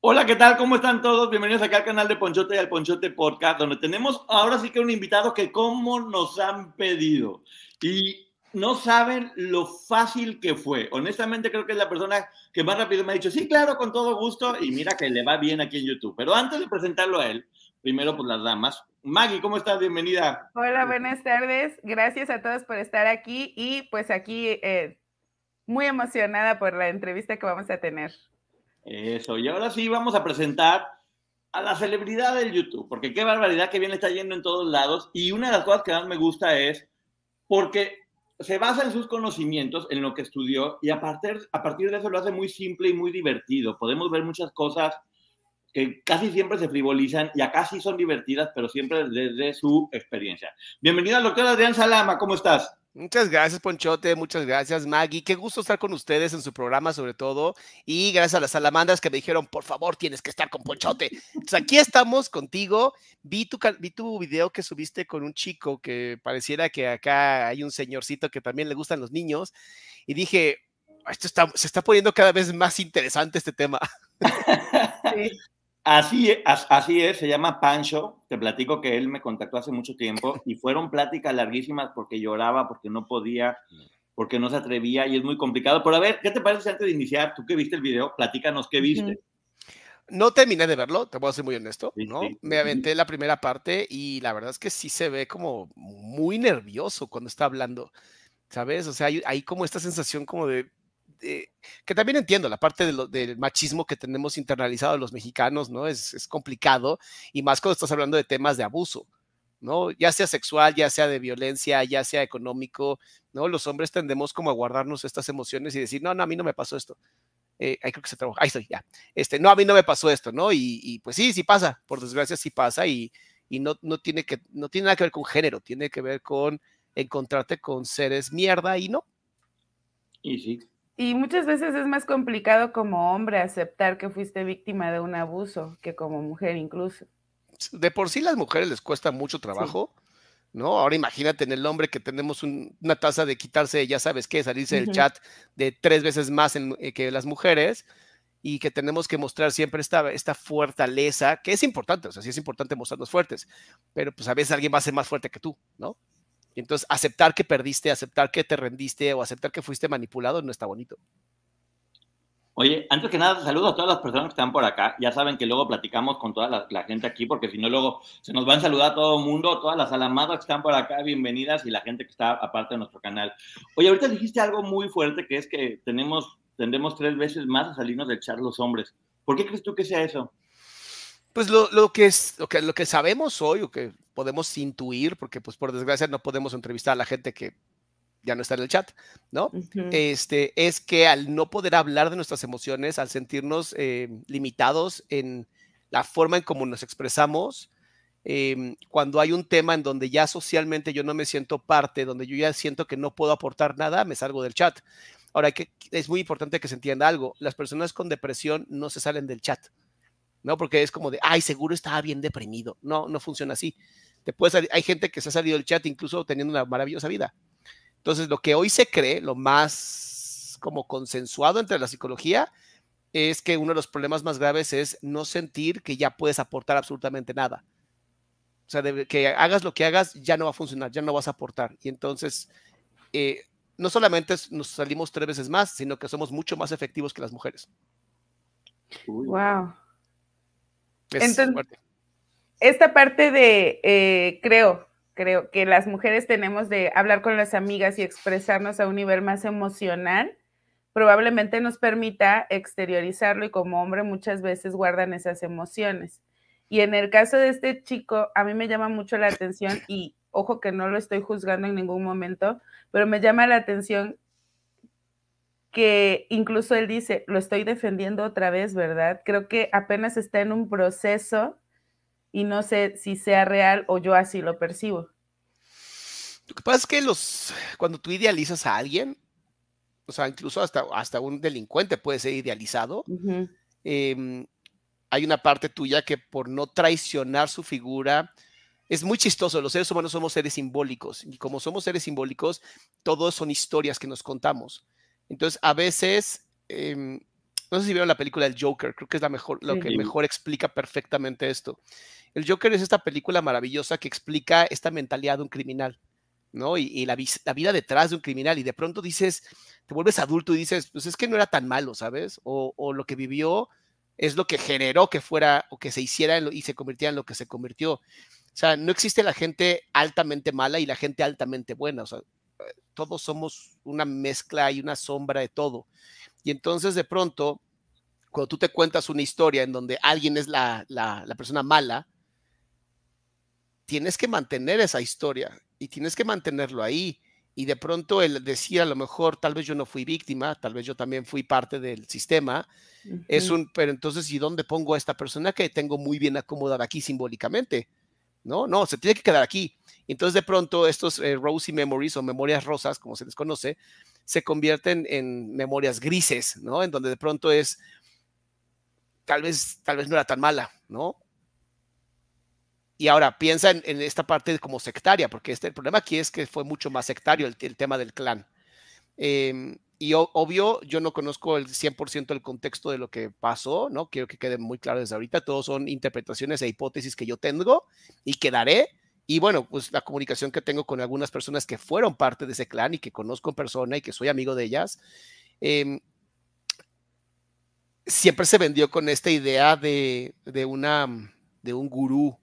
Hola, ¿qué tal? ¿Cómo están todos? Bienvenidos acá al canal de Ponchote y al Ponchote Podcast, donde tenemos ahora sí que un invitado que como nos han pedido. Y no saben lo fácil que fue. Honestamente creo que es la persona que más rápido me ha dicho, sí, claro, con todo gusto. Y mira que le va bien aquí en YouTube. Pero antes de presentarlo a él, primero por las damas. Maggie, ¿cómo estás? Bienvenida. Hola, buenas tardes. Gracias a todos por estar aquí y pues aquí eh, muy emocionada por la entrevista que vamos a tener. Eso, y ahora sí vamos a presentar a la celebridad del YouTube, porque qué barbaridad que bien está yendo en todos lados. Y una de las cosas que más me gusta es porque se basa en sus conocimientos, en lo que estudió, y a partir, a partir de eso lo hace muy simple y muy divertido. Podemos ver muchas cosas que casi siempre se frivolizan y acá sí son divertidas, pero siempre desde su experiencia. Bienvenida al doctor Adrián Salama, ¿cómo estás? Muchas gracias, Ponchote. Muchas gracias, Maggie. Qué gusto estar con ustedes en su programa, sobre todo. Y gracias a las salamandras que me dijeron, por favor, tienes que estar con Ponchote. Entonces, aquí estamos contigo. Vi tu, vi tu video que subiste con un chico que pareciera que acá hay un señorcito que también le gustan los niños. Y dije, esto se está poniendo cada vez más interesante este tema. Sí. Así, así es, se llama Pancho. Te platico que él me contactó hace mucho tiempo y fueron pláticas larguísimas porque lloraba, porque no podía, porque no se atrevía y es muy complicado. Pero a ver, ¿qué te parece antes de iniciar? Tú que viste el video, platícanos qué viste. No terminé de verlo, te voy a ser muy honesto, ¿no? Me aventé la primera parte y la verdad es que sí se ve como muy nervioso cuando está hablando, ¿sabes? O sea, hay, hay como esta sensación como de, eh, que también entiendo la parte del machismo que tenemos internalizado los mexicanos, ¿no? Es, complicado y más cuando estás hablando de temas de abuso, ¿no? Ya sea sexual, ya sea de violencia, ya sea económico, ¿no? Los hombres tendemos como a guardarnos estas emociones y decir, no, no, a mí no me pasó esto. Eh, ahí creo que se trabaja, ahí estoy, ya. Este, no, a mí no me pasó esto, ¿no? Y, pues sí, sí pasa, por desgracia sí pasa y, y no, no, tiene que, no tiene nada que ver con género, tiene que ver con encontrarte con seres mierda y no. Y sí, y muchas veces es más complicado como hombre aceptar que fuiste víctima de un abuso que como mujer incluso. De por sí las mujeres les cuesta mucho trabajo, ¿no? Ahora imagínate en el hombre que tenemos una tasa de quitarse, ya sabes qué, salirse del chat de tres veces más eh, que las mujeres y que tenemos que mostrar siempre esta, esta fortaleza, que es importante, o sea, sí es importante mostrarnos fuertes, pero pues a veces alguien va a ser más fuerte que tú, ¿no? Entonces aceptar que perdiste, aceptar que te rendiste o aceptar que fuiste manipulado no está bonito. Oye, antes que nada, saludo a todas las personas que están por acá. Ya saben que luego platicamos con toda la, gente aquí, porque si no, luego se nos va a saludar a todo el mundo, todas las alamadas que están por acá, bienvenidas, y la gente que está aparte de nuestro canal. Oye, ahorita dijiste algo muy fuerte, que es que tenemos, tendemos tres veces más a salirnos de echar los hombres. ¿Por qué crees tú que sea eso? Pues lo, lo, que es, lo, que, lo que sabemos hoy, o que podemos intuir, porque pues por desgracia no podemos entrevistar a la gente que ya no está en el chat, ¿no? Este, es que al no poder hablar de nuestras emociones, al sentirnos eh, limitados en la forma en cómo nos expresamos, em, cuando hay un tema en donde ya socialmente yo no me siento parte, donde yo ya siento que no puedo aportar nada, me salgo del chat. Ahora, que es muy importante que se entienda algo, las personas con depresión no se salen del chat, ¿no? Porque es como de, ay, seguro estaba bien deprimido. No, no funciona así hay gente que se ha salido del chat incluso teniendo una maravillosa vida. Entonces, lo que hoy se cree, lo más como consensuado entre la psicología, es que uno de los problemas más graves es no sentir que ya puedes aportar absolutamente nada. O sea, que hagas lo que hagas, ya no va a funcionar, ya no vas a aportar. Y entonces, eh, no solamente nos salimos tres veces más, sino que somos mucho más efectivos que las mujeres. Wow. Entonces, esta parte de, eh, creo, creo que las mujeres tenemos de hablar con las amigas y expresarnos a un nivel más emocional, probablemente nos permita exteriorizarlo y como hombre muchas veces guardan esas emociones. Y en el caso de este chico, a mí me llama mucho la atención y ojo que no lo estoy juzgando en ningún momento, pero me llama la atención que incluso él dice, lo estoy defendiendo otra vez, ¿verdad? Creo que apenas está en un proceso y no sé si sea real o yo así lo percibo. Lo que pasa es que los, cuando tú idealizas a alguien, o sea, incluso hasta, hasta un delincuente puede ser idealizado, em, hay una parte tuya que por no traicionar su figura, es muy chistoso, los seres humanos somos seres simbólicos y como somos seres simbólicos, todos son historias que nos contamos. Entonces, a veces em, no sé si vieron la película El Joker, creo que es la mejor, lo que mejor explica perfectamente esto. El Joker es esta película maravillosa que explica esta mentalidad de un criminal, ¿no? Y, la, vida detrás de un criminal. Y de pronto dices, te vuelves adulto y dices, pues es que no era tan malo, ¿sabes? O, lo que vivió es lo que generó que fuera o que se hiciera y se convirtiera en lo que se convirtió. O sea, no existe la gente altamente mala y la gente altamente buena. O sea, todos somos una mezcla y una sombra de todo. Y entonces de pronto, cuando tú te cuentas una historia en donde alguien es la, la, persona mala, tienes que mantener esa historia y tienes que mantenerlo ahí. Y de pronto el decir a lo mejor, tal vez yo no fui víctima, tal vez yo también fui parte del sistema, es un, pero entonces, ¿y dónde pongo a esta persona que tengo muy bien acomodada aquí simbólicamente? No, no, se tiene que quedar aquí. Entonces de pronto estos eh, rosy memories o memorias rosas, como se les conoce, se convierten en memorias grises, ¿no? En donde de pronto es, tal vez, tal vez no era tan mala, ¿no? Y ahora piensa en, esta parte como sectaria, porque este, el problema aquí es que fue mucho más sectario el, tema del clan. Em, y obvio, yo no conozco el 100% del contexto de lo que pasó, ¿no? Quiero que quede muy claro desde ahorita. Todos son interpretaciones e hipótesis que yo tengo y que daré y bueno, pues la comunicación que tengo con algunas personas que fueron parte de ese clan y que conozco en persona y que soy amigo de ellas, em, siempre se vendió con esta idea de, una, de un gurú,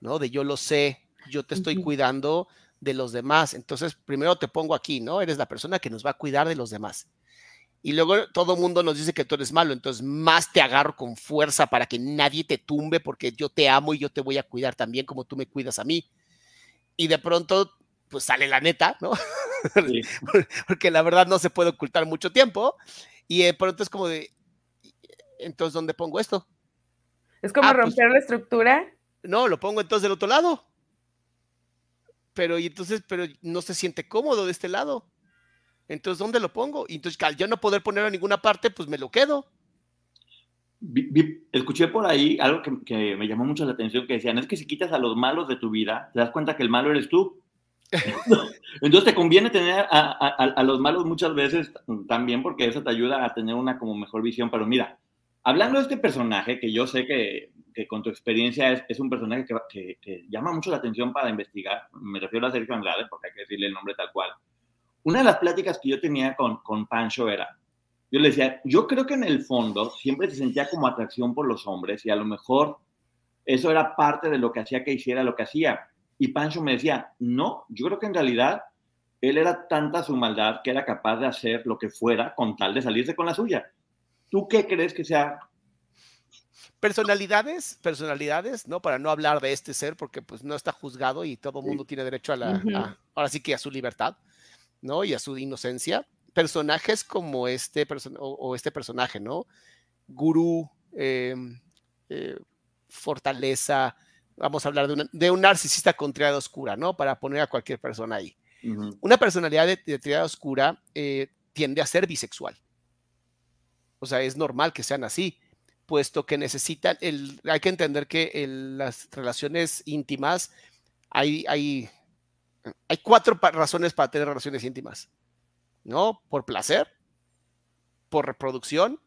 ¿no? De yo lo sé, yo te estoy cuidando de los demás. Entonces, primero te pongo aquí, ¿no? Eres la persona que nos va a cuidar de los demás. Y luego todo el mundo nos dice que tú eres malo, entonces más te agarro con fuerza para que nadie te tumbe porque yo te amo y yo te voy a cuidar también como tú me cuidas a mí. Y de pronto, pues sale la neta, ¿no? porque la verdad no se puede ocultar mucho tiempo. Y de pronto es como de, entonces, ¿dónde pongo esto? Es como ah, pues romper la estructura. No, lo pongo entonces del otro lado. Pero, y entonces, pero no se siente cómodo de este lado. Entonces, ¿dónde lo pongo? Y entonces, al yo no poder ponerlo en ninguna parte, pues me lo quedo. escuché por ahí algo que, me llamó mucho la atención, que decían, es que si quitas a los malos de tu vida, te das cuenta que el malo eres tú. Entonces te conviene tener a, los malos muchas veces también porque eso te ayuda a tener una como mejor visión. Pero mira, hablando de este personaje, que yo sé que, con tu experiencia es, un personaje que, que, llama mucho la atención para investigar, me refiero a Sergio Andrade porque hay que decirle el nombre tal cual. Una de las pláticas que yo tenía con, con Pancho era, yo le decía, yo creo que en el fondo siempre se sentía como atracción por los hombres y a lo mejor eso era parte de lo que hacía que hiciera lo que hacía. Y Pancho me decía, no, yo creo que en realidad él era tanta su maldad que era capaz de hacer lo que fuera con tal de salirse con la suya. ¿Tú qué crees que sea? Personalidades, personalidades, ¿no? Para no hablar de este ser, porque pues no está juzgado y todo mundo tiene derecho a la, ahora sí que a su libertad. ¿no? Y a su inocencia. Personajes como este, o, este personaje, ¿no? Gurú, em, eh, fortaleza, vamos a hablar de, un narcisista con triada oscura, ¿no? Para poner a cualquier persona ahí. Una personalidad de, de triada oscura eh, tiende a ser bisexual. O sea, es normal que sean así, puesto que necesitan, el, hay que entender que las relaciones íntimas, hay, hay hay cuatro razones para tener relaciones íntimas, ¿no? Por placer, por reproducción,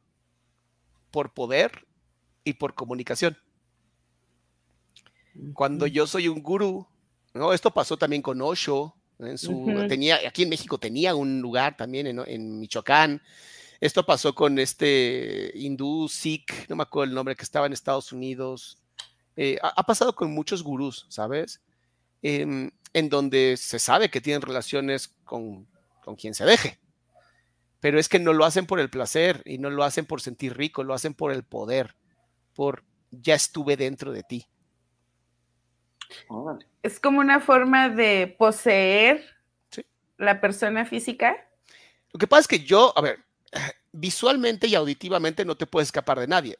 por poder y por comunicación. Cuando yo soy un gurú, ¿no? Esto pasó también con Osho, en su, tenía, aquí en México tenía un lugar también en, Michoacán. Esto pasó con este hindú Sikh, no me acuerdo el nombre, que estaba en Estados Unidos. Eh, ha, pasado con muchos gurús, ¿sabes? Em, en donde se sabe que tienen relaciones con, con quien se deje. Pero es que no lo hacen por el placer y no lo hacen por sentir rico, lo hacen por el poder, por ya estuve dentro de ti. Es como una forma de poseer la persona física. Lo que pasa es que yo, a ver, visualmente y auditivamente no te puedes escapar de nadie.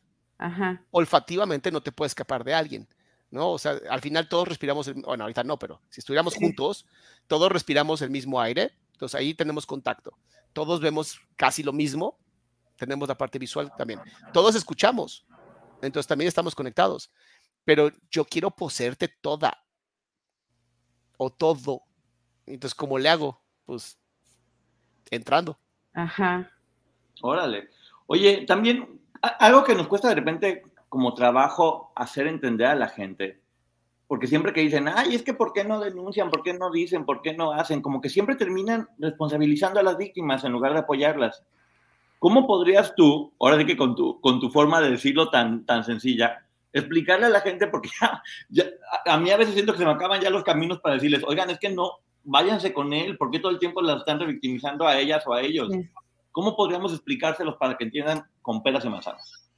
Olfativamente no te puedes escapar de alguien. ¿no? O sea, al final todos respiramos, bueno, ahorita no, pero si estuviéramos juntos, todos respiramos el mismo aire, entonces ahí tenemos contacto. Todos vemos casi lo mismo, tenemos la parte visual también. Todos escuchamos, entonces también estamos conectados. Pero yo quiero poseerte toda o todo. Entonces, ¿cómo le hago? Pues entrando. Ajá. Órale. Oye, también algo que nos cuesta de repente como trabajo hacer entender a la gente, porque siempre que dicen, ay, es que ¿por qué no denuncian? ¿Por qué no dicen? ¿Por qué no hacen? Como que siempre terminan responsabilizando a las víctimas en lugar de apoyarlas. ¿Cómo podrías tú, ahora sí que con tu, con tu forma de decirlo tan, tan sencilla, explicarle a la gente, porque ya, a mí a veces siento que se me acaban ya los caminos para decirles, oigan, es que no, váyanse con él, ¿por qué todo el tiempo las están revictimizando a ellas o a ellos? ¿Cómo podríamos explicárselos para que entiendan con peras y manzanas?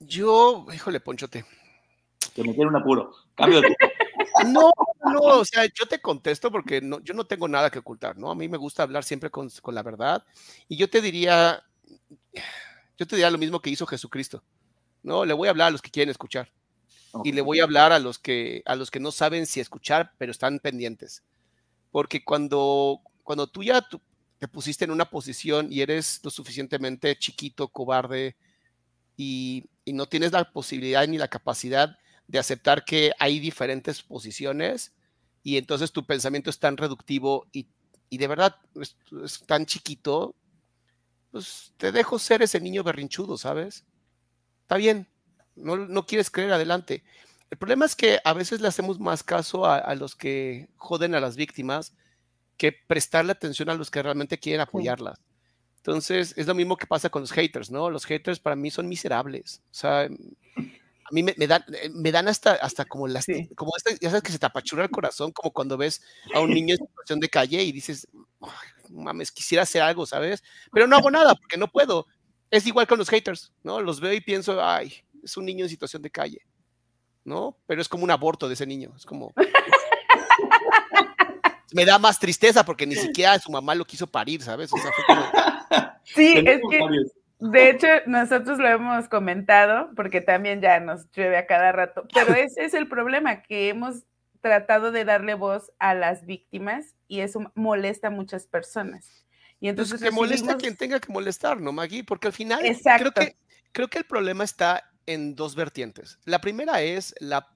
Yo, híjole, Ponchote. Que me un apuro. Cambio de... No, no, o sea, yo te contesto porque no, yo no tengo nada que ocultar, ¿no? A mí me gusta hablar siempre con, con la verdad. Y yo te diría, yo te diría lo mismo que hizo Jesucristo. No, le voy a hablar a los que quieren escuchar. Y le voy a hablar a los que a los que no saben si escuchar, pero están pendientes. Porque cuando, cuando tú ya te pusiste en una posición y eres lo suficientemente chiquito, cobarde, y, y no tienes la posibilidad ni la capacidad de aceptar que hay diferentes posiciones, y entonces tu pensamiento es tan reductivo y, y de verdad es, tan chiquito, pues te dejo ser ese niño berrinchudo, ¿sabes? Está bien, no, no, quieres creer adelante. El problema es que a veces le hacemos más caso a, los que joden a las víctimas que prestarle atención a los que realmente quieren apoyarlas. Entonces, es lo mismo que pasa con los haters, ¿no? Los haters para mí son miserables. O sea, a mí me, me dan, me dan hasta, hasta como las, sí. como este, ya sabes que se te apachurra el corazón, como cuando ves a un niño en situación de calle y dices, mames, quisiera hacer algo, ¿sabes? Pero no hago nada porque no puedo. Es igual con los haters, ¿no? Los veo y pienso, ay, es un niño en situación de calle, ¿no? Pero es como un aborto de ese niño, es como... me da más tristeza porque ni siquiera su mamá lo quiso parir, ¿sabes? O sea, fue como... Sí, es que... De hecho, nosotros lo hemos comentado, porque también ya nos llueve a cada rato, pero ese es el problema, que hemos tratado de darle voz a las víctimas y eso molesta a muchas personas. Y entonces pues que recibimos... molesta a quien tenga que molestar, ¿no, Maggie? Porque al final Exacto. creo que, creo que el problema está en dos vertientes. La primera es la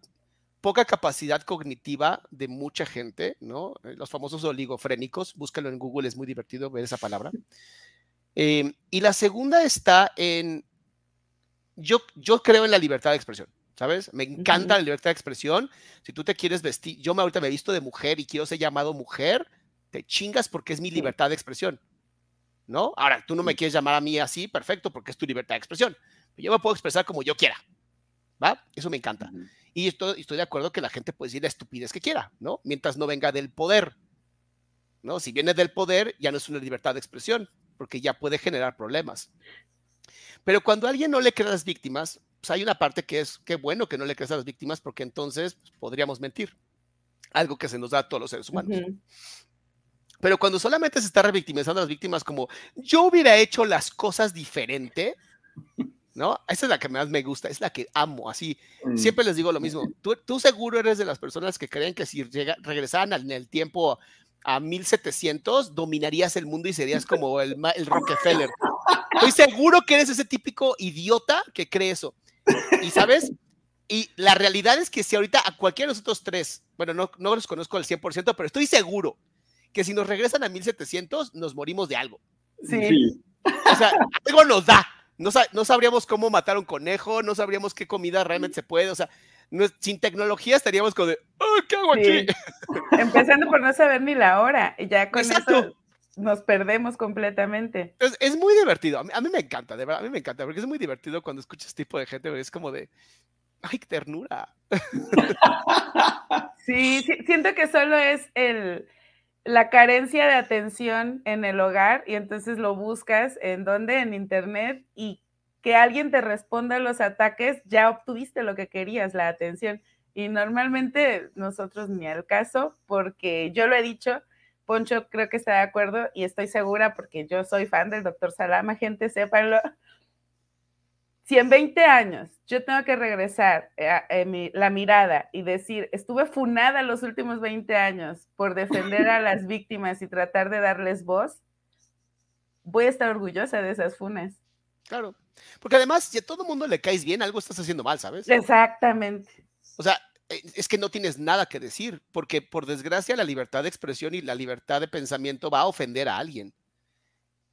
poca capacidad cognitiva de mucha gente, ¿no? Los famosos oligofrénicos, búscalo en Google, es muy divertido ver esa palabra. Eh, y la segunda está en, yo, yo creo en la libertad de expresión, ¿sabes? Me encanta uh -huh. la libertad de expresión. Si tú te quieres vestir, yo me ahorita me he visto de mujer y quiero ser llamado mujer, te chingas porque es mi libertad de expresión, ¿no? Ahora, tú no me quieres llamar a mí así, perfecto, porque es tu libertad de expresión. Yo me puedo expresar como yo quiera, ¿va? Eso me encanta. Uh -huh. Y estoy, estoy de acuerdo que la gente puede decir la estupidez que quiera, ¿no? Mientras no venga del poder, ¿no? Si viene del poder, ya no es una libertad de expresión, porque ya puede generar problemas. Pero cuando a alguien no le cree a las víctimas, pues hay una parte que es, qué bueno que no le crees a las víctimas, porque entonces pues, podríamos mentir. Algo que se nos da a todos los seres humanos. Uh -huh. Pero cuando solamente se está revictimizando a las víctimas como yo hubiera hecho las cosas diferente, ¿no? Esa es la que más me gusta, es la que amo, así. Mm. Siempre les digo lo mismo. Tú, tú, seguro eres de las personas que creen que si llega, regresaran en el tiempo a 1700, dominarías el mundo y serías como el, el Rockefeller. Estoy seguro que eres ese típico idiota que cree eso. Y sabes, y la realidad es que si ahorita a cualquiera de nosotros tres, bueno, no, no los conozco al 100%, pero estoy seguro que si nos regresan a 1700, nos morimos de algo. Sí. O sea, algo nos da. No, no, sabríamos cómo matar un conejo, no sabríamos qué comida realmente se puede, o sea, no, sin tecnología estaríamos como de, oh, ¿qué hago sí. aquí? Empezando por no saber ni la hora, y ya con Exacto. eso nos perdemos completamente. Es, es muy divertido, a mí, a mí, me encanta, de verdad, a mí me encanta, porque es muy divertido cuando escuchas este tipo de gente, es como de, ay, qué ternura. sí, sí, siento que solo es el la carencia de atención en el hogar y entonces lo buscas en donde, en internet y que alguien te responda a los ataques, ya obtuviste lo que querías, la atención. Y normalmente nosotros ni al caso, porque yo lo he dicho, Poncho creo que está de acuerdo y estoy segura porque yo soy fan del doctor Salama, gente, sépanlo. Si en 20 años yo tengo que regresar a, a, a mi, la mirada y decir, estuve funada los últimos 20 años por defender a las víctimas y tratar de darles voz, voy a estar orgullosa de esas funas. Claro, porque además, si a todo mundo le caes bien, algo estás haciendo mal, ¿sabes? Exactamente. O sea, eh, es que no tienes nada que decir, porque por desgracia la libertad de expresión y la libertad de pensamiento va a ofender a alguien.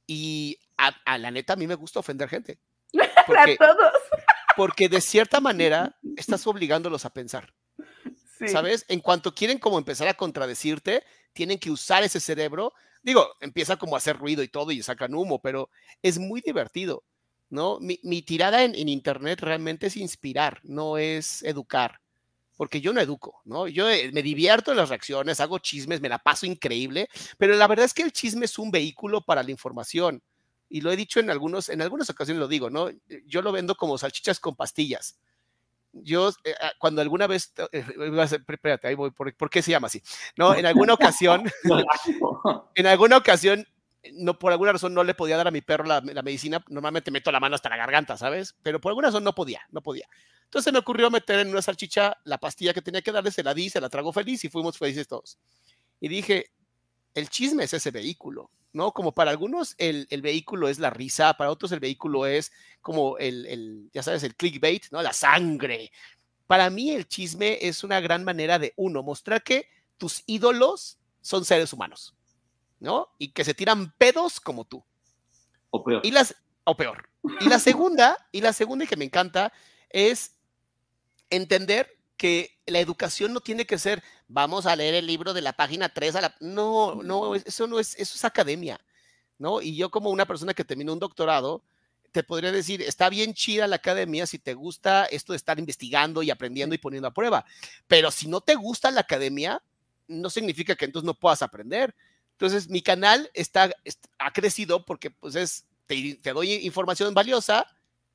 Y a, la neta, a mí me gusta ofender gente. a todos. Porque de cierta manera estás obligándolos a pensar. ¿Sabes? En cuanto quieren como empezar a contradecirte, tienen que usar ese cerebro. Digo, empieza como a hacer ruido y todo y sacan humo, pero es muy divertido, ¿no? Mi, tirada en, en, Internet realmente es inspirar, no es educar porque yo no educo, ¿no? Yo eh, me divierto en las reacciones, hago chismes, me la paso increíble, pero la verdad es que el chisme es un vehículo para la información. Y lo he dicho en algunos, en algunas ocasiones lo digo, ¿no? Yo lo vendo como salchichas con pastillas. Yo, eh, ah, cuando alguna vez, eh, espérate, ahí voy, ¿por, qué se llama así? No, en alguna ocasión, en alguna ocasión, no, por alguna razón no le podía dar a mi perro la, la, medicina, normalmente meto la mano hasta la garganta, ¿sabes? Pero por alguna razón no podía, no podía. Entonces me ocurrió meter en una salchicha la pastilla que tenía que darle, se la di, se la trago feliz y fuimos felices todos. Y dije, el chisme es ese vehículo, ¿no? Como para algunos el, el vehículo es la risa, para otros el vehículo es como el, el, ya sabes, el clickbait, ¿no? La sangre. Para mí el chisme es una gran manera de, uno, mostrar que tus ídolos son seres humanos, ¿no? Y que se tiran pedos como tú. O peor. Y las, o peor. Y la segunda, y la segunda que me encanta, es entender que la educación no tiene que ser, vamos a leer el libro de la página 3 a la... No, no, eso no es, eso es academia, ¿no? Y yo como una persona que terminó un doctorado, te podría decir, está bien chida la academia si te gusta esto de estar investigando y aprendiendo y poniendo a prueba, pero si no te gusta la academia, no significa que entonces no puedas aprender. Entonces, mi canal está, ha crecido porque pues es, te, te doy información valiosa,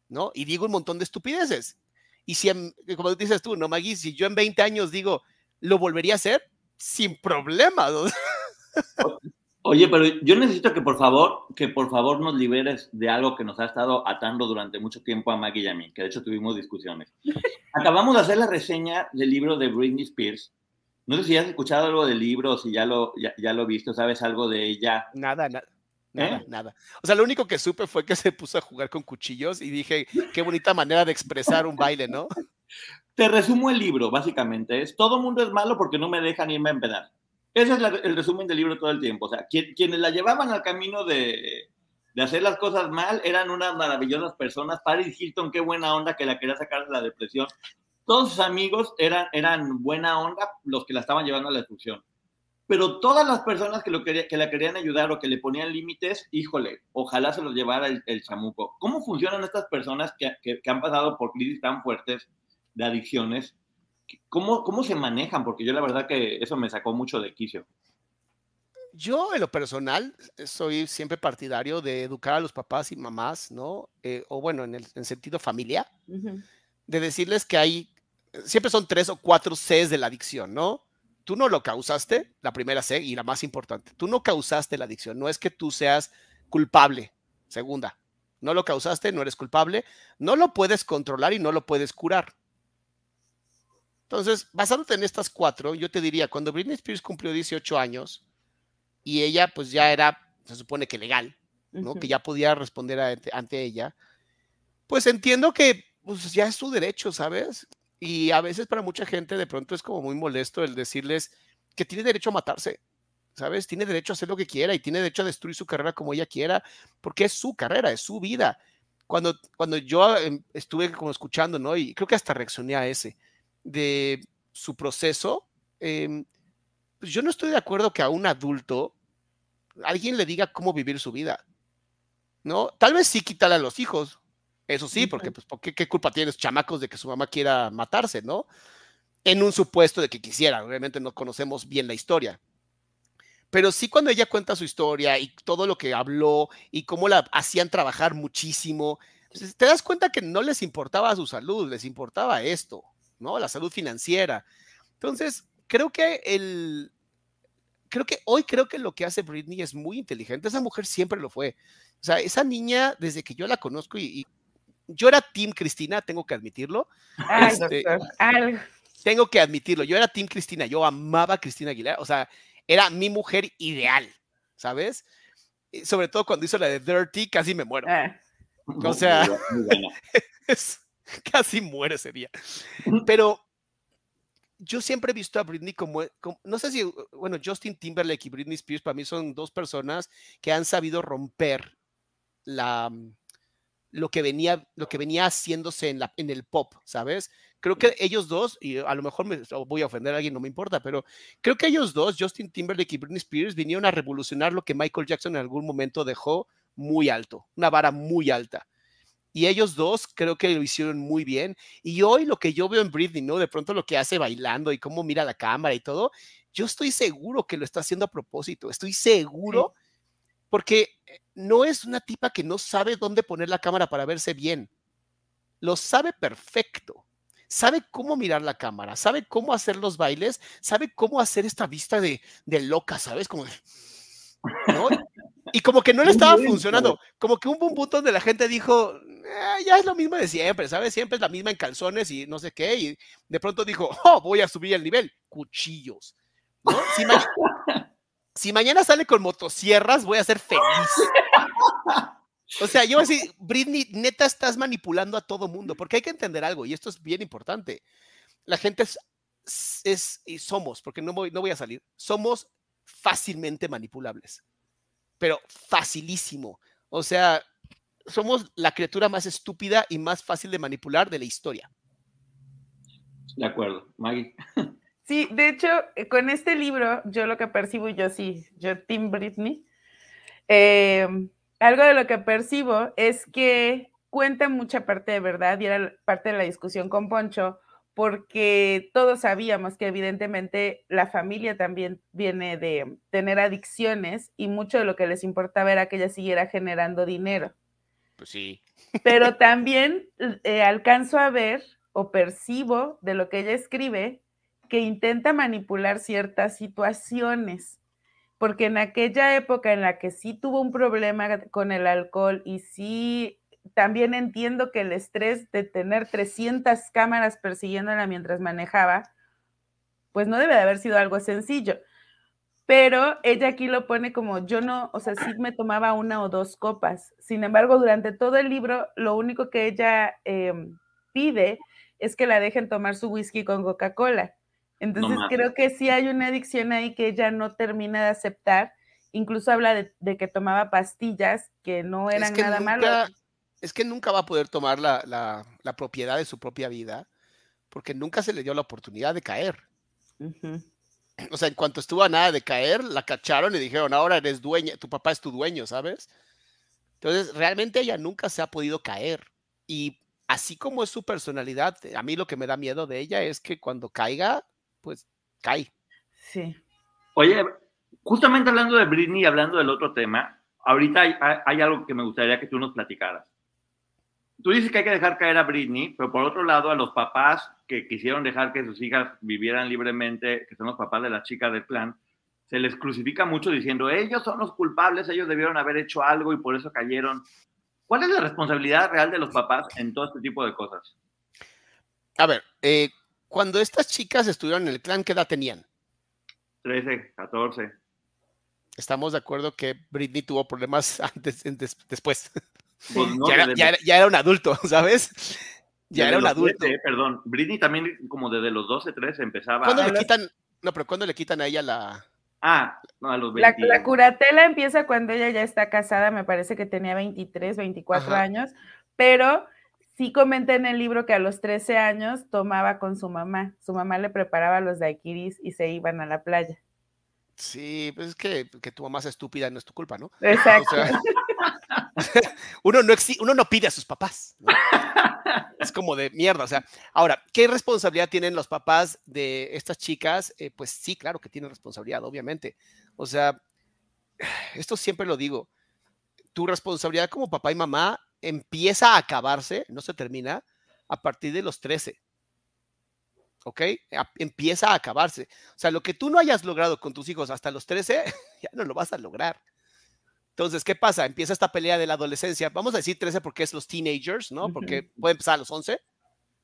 ¿no? Y digo un montón de estupideces y si, como dices tú, no, Maggie, si yo en 20 años digo, lo volvería a hacer, sin problema. Oye, pero yo necesito que por favor, que por favor nos liberes de algo que nos ha estado atando durante mucho tiempo a Maggie y a mí, que de hecho tuvimos discusiones. Acabamos de hacer la reseña del libro de Britney Spears. No sé si has escuchado algo del libro, si ya lo, ya, ya lo visto, sabes algo de ella. Nada, nada. Nada, ¿Eh? nada. O sea, lo único que supe fue que se puso a jugar con cuchillos y dije, qué bonita manera de expresar un baile, ¿no? Te resumo el libro, básicamente. Es todo mundo es malo porque no me dejan irme a empedar. Ese es el resumen del libro todo el tiempo. O sea, quienes la llevaban al camino de, de, hacer las cosas mal eran unas maravillosas personas. Paris Hilton, qué buena onda que la quería sacar de la depresión. Todos sus amigos eran, eran buena onda los que la estaban llevando a la destrucción pero todas las personas que, lo que la querían ayudar o que le ponían límites, híjole, ojalá se los llevara el, chamuco. ¿Cómo funcionan estas personas que, que, han pasado por crisis tan fuertes de adicciones? ¿Cómo, ¿Cómo se manejan? Porque yo la verdad que eso me sacó mucho de quicio. Yo en lo personal soy siempre partidario de educar a los papás y mamás, ¿no? Eh, o bueno, en el sentido familiar, de decirles que hay, siempre son tres o cuatro Cs de la adicción, ¿no? tú no lo causaste, la primera C y la más importante, tú no causaste la adicción, no es que tú seas culpable. Segunda, no lo causaste, no eres culpable, no lo puedes controlar y no lo puedes curar. Entonces, basándote en estas cuatro, yo te diría, cuando Britney Spears cumplió 18 años y ella pues ya era, se supone que legal, ¿no? Que ya podía responder ante, ella, pues entiendo que pues, ya es su derecho, ¿sabes? Y a veces para mucha gente de pronto es como muy molesto el decirles que tiene derecho a matarse, ¿sabes? Tiene derecho a hacer lo que quiera y tiene derecho a destruir su carrera como ella quiera, porque es su carrera, es su vida. Cuando, cuando yo em, estuve como escuchando, ¿no? Y creo que hasta reaccioné a ese, de su proceso, em, pues yo no estoy de acuerdo que a un adulto alguien le diga cómo vivir su vida, ¿no? Tal vez sí quitarle a los hijos, eso sí, porque pues, ¿qué, ¿qué, culpa tienen los chamacos de que su mamá quiera matarse, no? En un supuesto de que quisiera, obviamente no conocemos bien la historia. Pero sí cuando ella cuenta su historia y todo lo que habló y cómo la hacían trabajar muchísimo, pues, te das cuenta que no les importaba su salud, les importaba esto, ¿no? La salud financiera. Entonces, creo que el, creo que hoy creo que lo que hace Britney es muy inteligente. Esa mujer siempre lo fue. O sea, esa niña, desde que yo la conozco y yo era Team Cristina, tengo que admitirlo. Este, tengo que admitirlo, yo era Team Cristina, yo amaba a Cristina Aguilera, o sea, era mi mujer ideal, ¿sabes? sobre todo cuando hizo la de Dirty, casi me muero. Ah. O sea, casi muere ese día. Pero yo siempre he visto a Britney como, como, no sé si, bueno, Justin Timberlake y Britney Spears para mí son dos personas que han sabido romper la, mm, lo que venía, lo que venía haciéndose en, la, en el pop, ¿sabes? Creo que ellos dos, y a lo mejor me voy a ofender a alguien, no me importa, pero creo que ellos dos, Justin Timberlake y Britney Spears, vinieron a revolucionar lo que Michael Jackson en algún momento dejó muy alto, una vara muy alta. Y ellos dos creo que lo hicieron muy bien. Y hoy lo que yo veo en Britney, ¿no? De pronto lo que hace bailando y cómo mira la cámara y todo, yo estoy seguro que lo está haciendo a propósito. Estoy seguro porque eh, no es una tipa que no sabe dónde poner la cámara para verse bien. Lo sabe perfecto. Sabe cómo mirar la cámara, sabe cómo hacer los bailes, sabe cómo hacer esta vista de, de loca, ¿sabes? Como, ¿no? Y como que no le estaba funcionando, como que hubo un punto donde la gente dijo, ah, ya es lo mismo de siempre, ¿sabes? Siempre es la misma en calzones y no sé qué, y de pronto dijo, oh, voy a subir el nivel, cuchillos. ¿no? Si, mañana sale con motosierras, voy a ser feliz. O sea, yo voy a decir, Britney, neta estás manipulando a todo mundo, porque hay que entender algo, y esto es bien importante. La gente es, es y somos, porque no voy, no voy a salir, somos fácilmente manipulables pero facilísimo. O sea, somos la criatura más estúpida y más fácil de manipular de la historia. De acuerdo, Maggie. Sí, de hecho, eh, con este libro, yo lo que percibo, yo sí, yo Tim Britney, eh, algo de lo que percibo es que cuenta mucha parte de verdad y era parte de la discusión con Poncho, porque todos sabíamos que evidentemente la familia también viene de tener adicciones y mucho de lo que les importaba era que ella siguiera generando dinero. Pues sí. Pero también eh, alcanzo a ver o percibo de lo que ella escribe que intenta manipular ciertas situaciones, porque en aquella época en la que sí tuvo un problema con el alcohol y sí también entiendo que el estrés de tener 300 cámaras persiguiéndola mientras manejaba, pues no debe de haber sido algo sencillo. Pero ella aquí lo pone como yo no, o sea, sí me tomaba una o dos copas. Sin embargo, durante todo el libro, lo único que ella em, pide es que la dejen tomar su whisky con Coca-Cola. Entonces creo que sí hay una adicción ahí que ella no termina de aceptar. Incluso habla de, que tomaba pastillas que no eran nada malas es que nunca va a poder tomar la, propiedad de su propia vida porque nunca se le dio la oportunidad de caer. O sea, en cuanto estuvo a nada de caer, la cacharon y dijeron, ahora eres dueña, tu papá es tu dueño, ¿sabes? Entonces, realmente ella nunca se ha podido caer. Y así como es su personalidad, a mí lo que me da miedo de ella es que cuando caiga, pues cae. Sí. Oye, justamente hablando de Britney y hablando del otro tema, ahorita hay algo que me gustaría que tú nos platicaras tú dices que hay que dejar caer a Britney, pero por otro lado, a los papás que quisieron dejar que sus hijas vivieran libremente, que son los papás de las chicas del plan, se les crucifica mucho diciendo, ellos son los culpables, ellos debieron haber hecho algo y por eso cayeron. ¿Cuál es la responsabilidad real de los papás en todo este tipo de cosas? A ver, eh, cuando estas chicas estuvieron en el clan, ¿qué edad tenían? 13, 14. Estamos de acuerdo que Britney tuvo problemas antes, después. Pues ya, era, un adulto, ¿sabes? Ya era un adulto. perdón, Britney también como desde los 12, 13 empezaba. ¿Cuándo le quitan, no, pero cuándo le quitan a ella la... Ah, no, a los 20. La, curatela empieza cuando ella ya está casada, me parece que tenía 23, 24 años, pero sí comenta en el libro que a los 13 años tomaba con su mamá. Su mamá le preparaba los daiquiris y se iban a la playa. Sí, pues es que, que tu mamá es estúpida no es tu culpa, ¿no? Exacto. uno, no uno no pide a sus papás. es como de mierda. O sea, ahora, ¿qué responsabilidad tienen los papás de estas chicas? Eh, pues sí, claro que tienen responsabilidad, obviamente. O sea, esto siempre lo digo. Tu responsabilidad como papá y mamá empieza a acabarse, no se termina, a partir de los 13. ¿Ok? Empieza a acabarse. O sea, lo que tú no hayas logrado con tus hijos hasta los 13, ya no lo vas a lograr. Entonces, ¿qué pasa? Empieza esta pelea de la adolescencia. Vamos a decir 13 porque es los teenagers, ¿no? Porque puede empezar a los 11,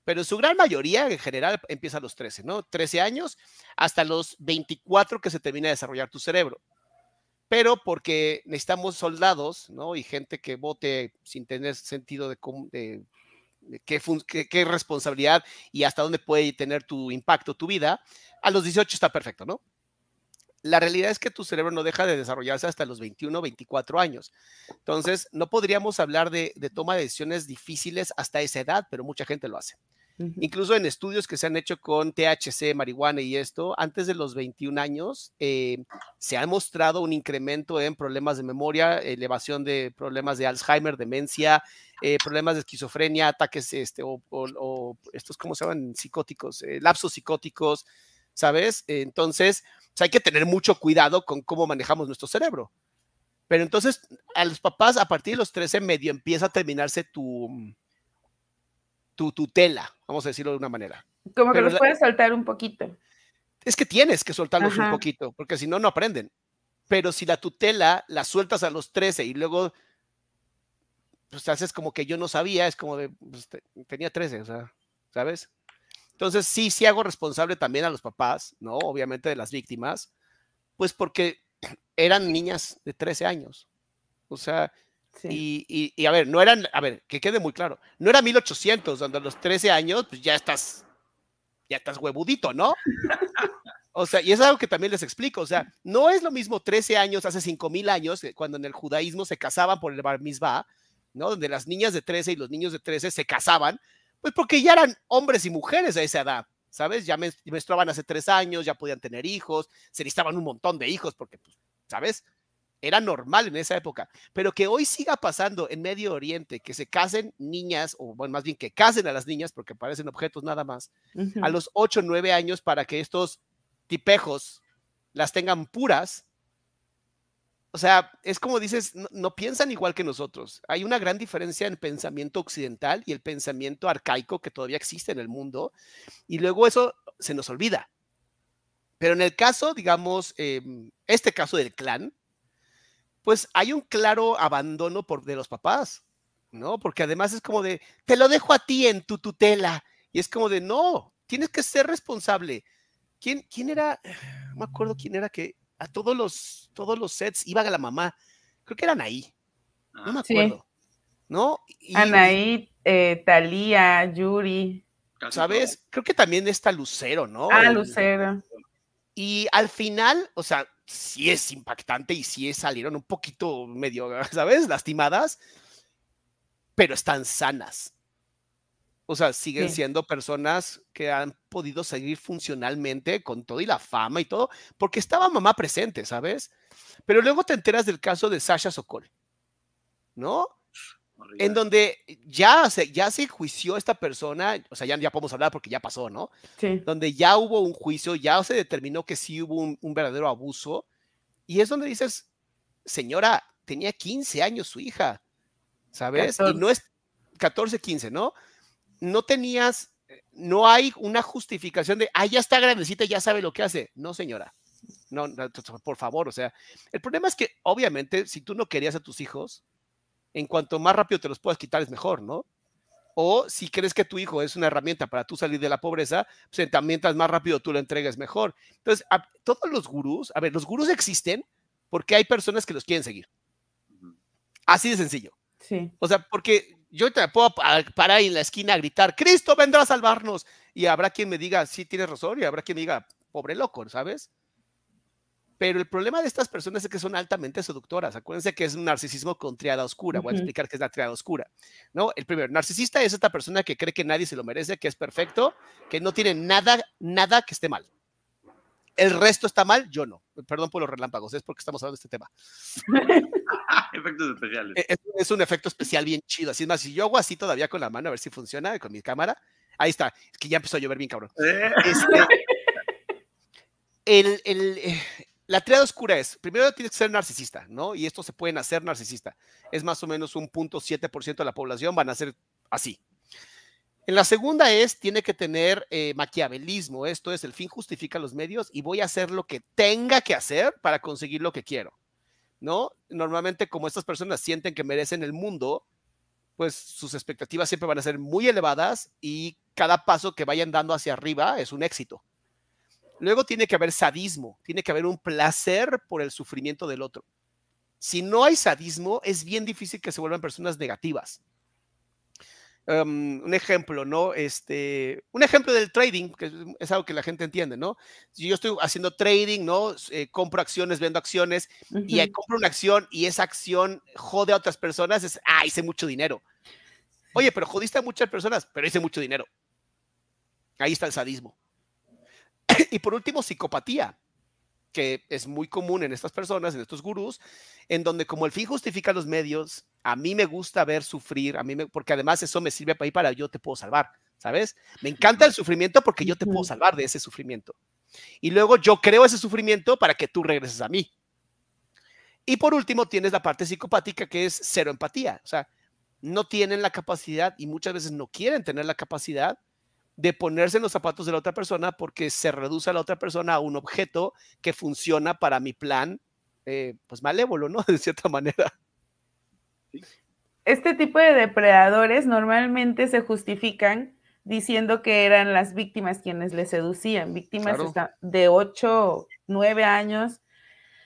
pero en su gran mayoría, en general, empieza a los 13, ¿no? 13 años hasta los 24 que se termina de desarrollar tu cerebro. Pero porque necesitamos soldados, ¿no? Y gente que vote sin tener sentido de, de qué, responsabilidad y hasta dónde puede tener tu impacto, tu vida, a los 18 está perfecto, ¿no? la realidad es que tu cerebro no deja de desarrollarse hasta los 21, 24 años. Entonces, no podríamos hablar de, toma de decisiones difíciles hasta esa edad, pero mucha gente lo hace. Incluso en estudios que se han hecho con THC, marihuana y esto, antes de los 21 años, eh, se ha mostrado un incremento en problemas de memoria, elevación de problemas de Alzheimer, demencia, eh, problemas de esquizofrenia, ataques, este, o, estos, ¿cómo se llaman? Psicóticos, eh, lapsos psicóticos, ¿sabes? Entonces, pues, hay que tener mucho cuidado con cómo manejamos nuestro cerebro. Pero entonces, a los papás, a partir de los 13 medio, empieza a terminarse tu, tu tutela, vamos a decirlo de una manera. Como que los puedes soltar un poquito. Es que tienes que soltarlos un poquito, porque si no, no aprenden. Pero si la tutela la sueltas a los 13 y luego pues haces como que yo no sabía, es como de, pues, tenía 13, o sea, ¿sabes? Entonces, sí, sí hago responsable también a los papás, ¿no? Obviamente de las víctimas, pues porque eran niñas de 13 años. O sea, y, a ver, no eran, a ver, que quede muy claro, no era 1800, donde a los 13 años, pues ya estás, ya estás huevudito, ¿no? O sea, y es algo que también les explico, o sea, no es lo mismo 13 años, hace 5000 años, eh, cuando en el judaísmo se casaban por el bar mitzvah, ¿no? Donde las niñas de 13 y los niños de 13 se casaban, pues porque ya eran hombres y mujeres a esa edad, ¿sabes? Ya menstruaban hace tres años, ya podían tener hijos, se necesitaban un montón de hijos porque, pues, ¿sabes? Era normal en esa época, pero que hoy siga pasando en Medio Oriente, que se casen niñas, o bueno, más bien que casen a las niñas, porque parecen objetos nada más, a los 8, 9 años para que estos tipejos las tengan puras, o sea, es como dices, no, piensan igual que nosotros. Hay una gran diferencia en el pensamiento occidental y el pensamiento arcaico que todavía existe en el mundo, y luego eso se nos olvida. Pero en el caso, digamos, em, este caso del clan, pues hay un claro abandono por, de los papás, ¿no? Porque además es como de, te lo dejo a ti en tu tutela, y es como de, no, tienes que ser responsable. ¿Quién, quién era? No me acuerdo quién era que a todos los, todos los sets iba a la mamá. Creo que eran ahí. No me acuerdo. ¿No? Anaí, eh, Talía, Yuri. ¿Sabes? Creo que también está Lucero, ¿no? Ah, Lucero. Y al final, o sea, sí es impactante y sí salieron un poquito medio, ¿sabes? Lastimadas, pero están sanas. O sea, siguen siendo personas que han podido seguir funcionalmente con todo y la fama y todo, porque estaba mamá presente, ¿sabes? Pero luego te enteras del caso de Sasha Sokol, ¿no? En donde ya se, ya se juició esta persona, o sea, ya, ya podemos hablar porque ya pasó, ¿no? Sí. Donde ya hubo un juicio, ya se determinó que sí hubo un, verdadero abuso. Y es donde dices, señora, tenía 15 años su hija, ¿sabes? Y no es 14, 15, ¿no? no tenías, no hay una justificación de, ah, ya está grandecita, ya sabe lo que hace. No, señora. No, por favor, o sea, el problema es que obviamente si tú no querías a tus hijos, en cuanto más rápido te los puedas quitar es mejor, ¿no? O si crees que tu hijo es una herramienta para tú salir de la pobreza, pues mientras más rápido tú lo entregues mejor. Entonces, todos los gurús, a ver, los gurús existen porque hay personas que los quieren seguir. Así de sencillo. Sí. O sea, porque yo te puedo parar en la esquina a gritar, Cristo vendrá a salvarnos. Y habrá quien me diga, sí, tienes razón, y habrá quien me diga, pobre loco, ¿sabes? Pero el problema de estas personas es que son altamente seductoras. Acuérdense que es un narcisismo con triada oscura. Voy a explicar qué es la triada oscura. ¿no? El primero, narcisista es esta persona que cree que nadie se lo merece, que es perfecto, que no tiene nada, nada que esté mal el resto está mal, yo no. Perdón por los relámpagos, es porque estamos hablando de este tema. Efectos especiales. E-, es, un efecto especial bien chido. Así es más, si yo hago así todavía con la mano, a ver si funciona con mi cámara. Ahí está. Es que ya empezó a llover bien, cabrón. Eh. Este, eh, la triada oscura es, primero tienes que ser narcisista, ¿no? Y esto se puede hacer narcisista. Es más o menos un punto 7% de la población van a ser así, en la segunda es, tiene que tener eh, maquiavelismo, esto es, el fin justifica los medios y voy a hacer lo que tenga que hacer para conseguir lo que quiero, ¿no? Normalmente como estas personas sienten que merecen el mundo, pues sus expectativas siempre van a ser muy elevadas y cada paso que vayan dando hacia arriba es un éxito. Luego tiene que haber sadismo, tiene que haber un placer por el sufrimiento del otro. Si no hay sadismo, es bien difícil que se vuelvan personas negativas em, un ejemplo, ¿no? Este, un ejemplo del trading, que es algo que la gente entiende, ¿no? Si yo estoy haciendo trading, ¿no? Eh, compro acciones, vendo acciones, y compro una acción y esa acción jode a otras personas, es, ah, hice mucho dinero. Oye, pero jodiste a muchas personas, pero hice mucho dinero. Ahí está el sadismo. y por último, psicopatía que es muy común en estas personas, en estos gurús, en donde como el fin justifica los medios, a mí me gusta ver sufrir, a mí me, porque además eso me sirve para ir para yo te puedo salvar, ¿sabes? Me encanta el sufrimiento porque yo te puedo salvar de ese sufrimiento. Y luego yo creo ese sufrimiento para que tú regreses a mí. Y por último tienes la parte psicopática que es cero empatía, o sea, no tienen la capacidad y muchas veces no quieren tener la capacidad de ponerse en los zapatos de la otra persona porque se reduce a la otra persona a un objeto que funciona para mi plan, eh, pues malévolo, ¿no? De cierta manera. Este tipo de depredadores normalmente se justifican diciendo que eran las víctimas quienes le seducían, víctimas de 8, 9 años.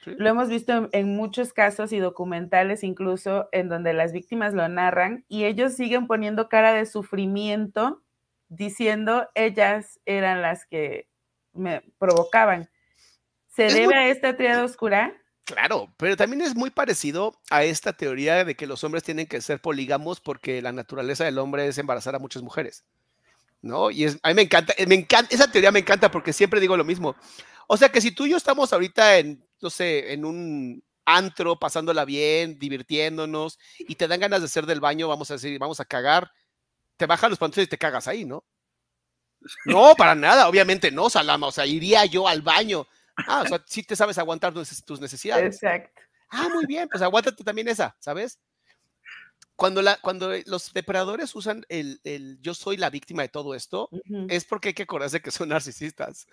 Lo hemos visto en, muchos casos y documentales incluso en donde las víctimas lo narran y ellos siguen poniendo cara de sufrimiento diciendo ellas eran las que me provocaban. ¿Se debe a esta triada oscura? Claro, pero también es muy parecido a esta teoría de que los hombres tienen que ser polígamos porque la naturaleza del hombre es embarazar a muchas mujeres. ¿No? Y es, a mí me encanta, me encanta, esa teoría me encanta porque siempre digo lo mismo. O sea que si tú y yo estamos ahorita en, no sé, en un antro, pasándola bien, divirtiéndonos, y te dan ganas de hacer del baño, vamos a decir, vamos a cagar, te bajan los pantalones y te cagas ahí, ¿no? No, para nada, obviamente no, Salama, o sea, iría yo al baño. Ah, o sea, sí te sabes aguantar tus necesidades. Exacto. Ah, muy bien, pues aguántate también esa, ¿sabes? Cuando, la, cuando los depredadores usan el, el yo soy la víctima de todo esto, es porque hay que acordarse que son narcisistas.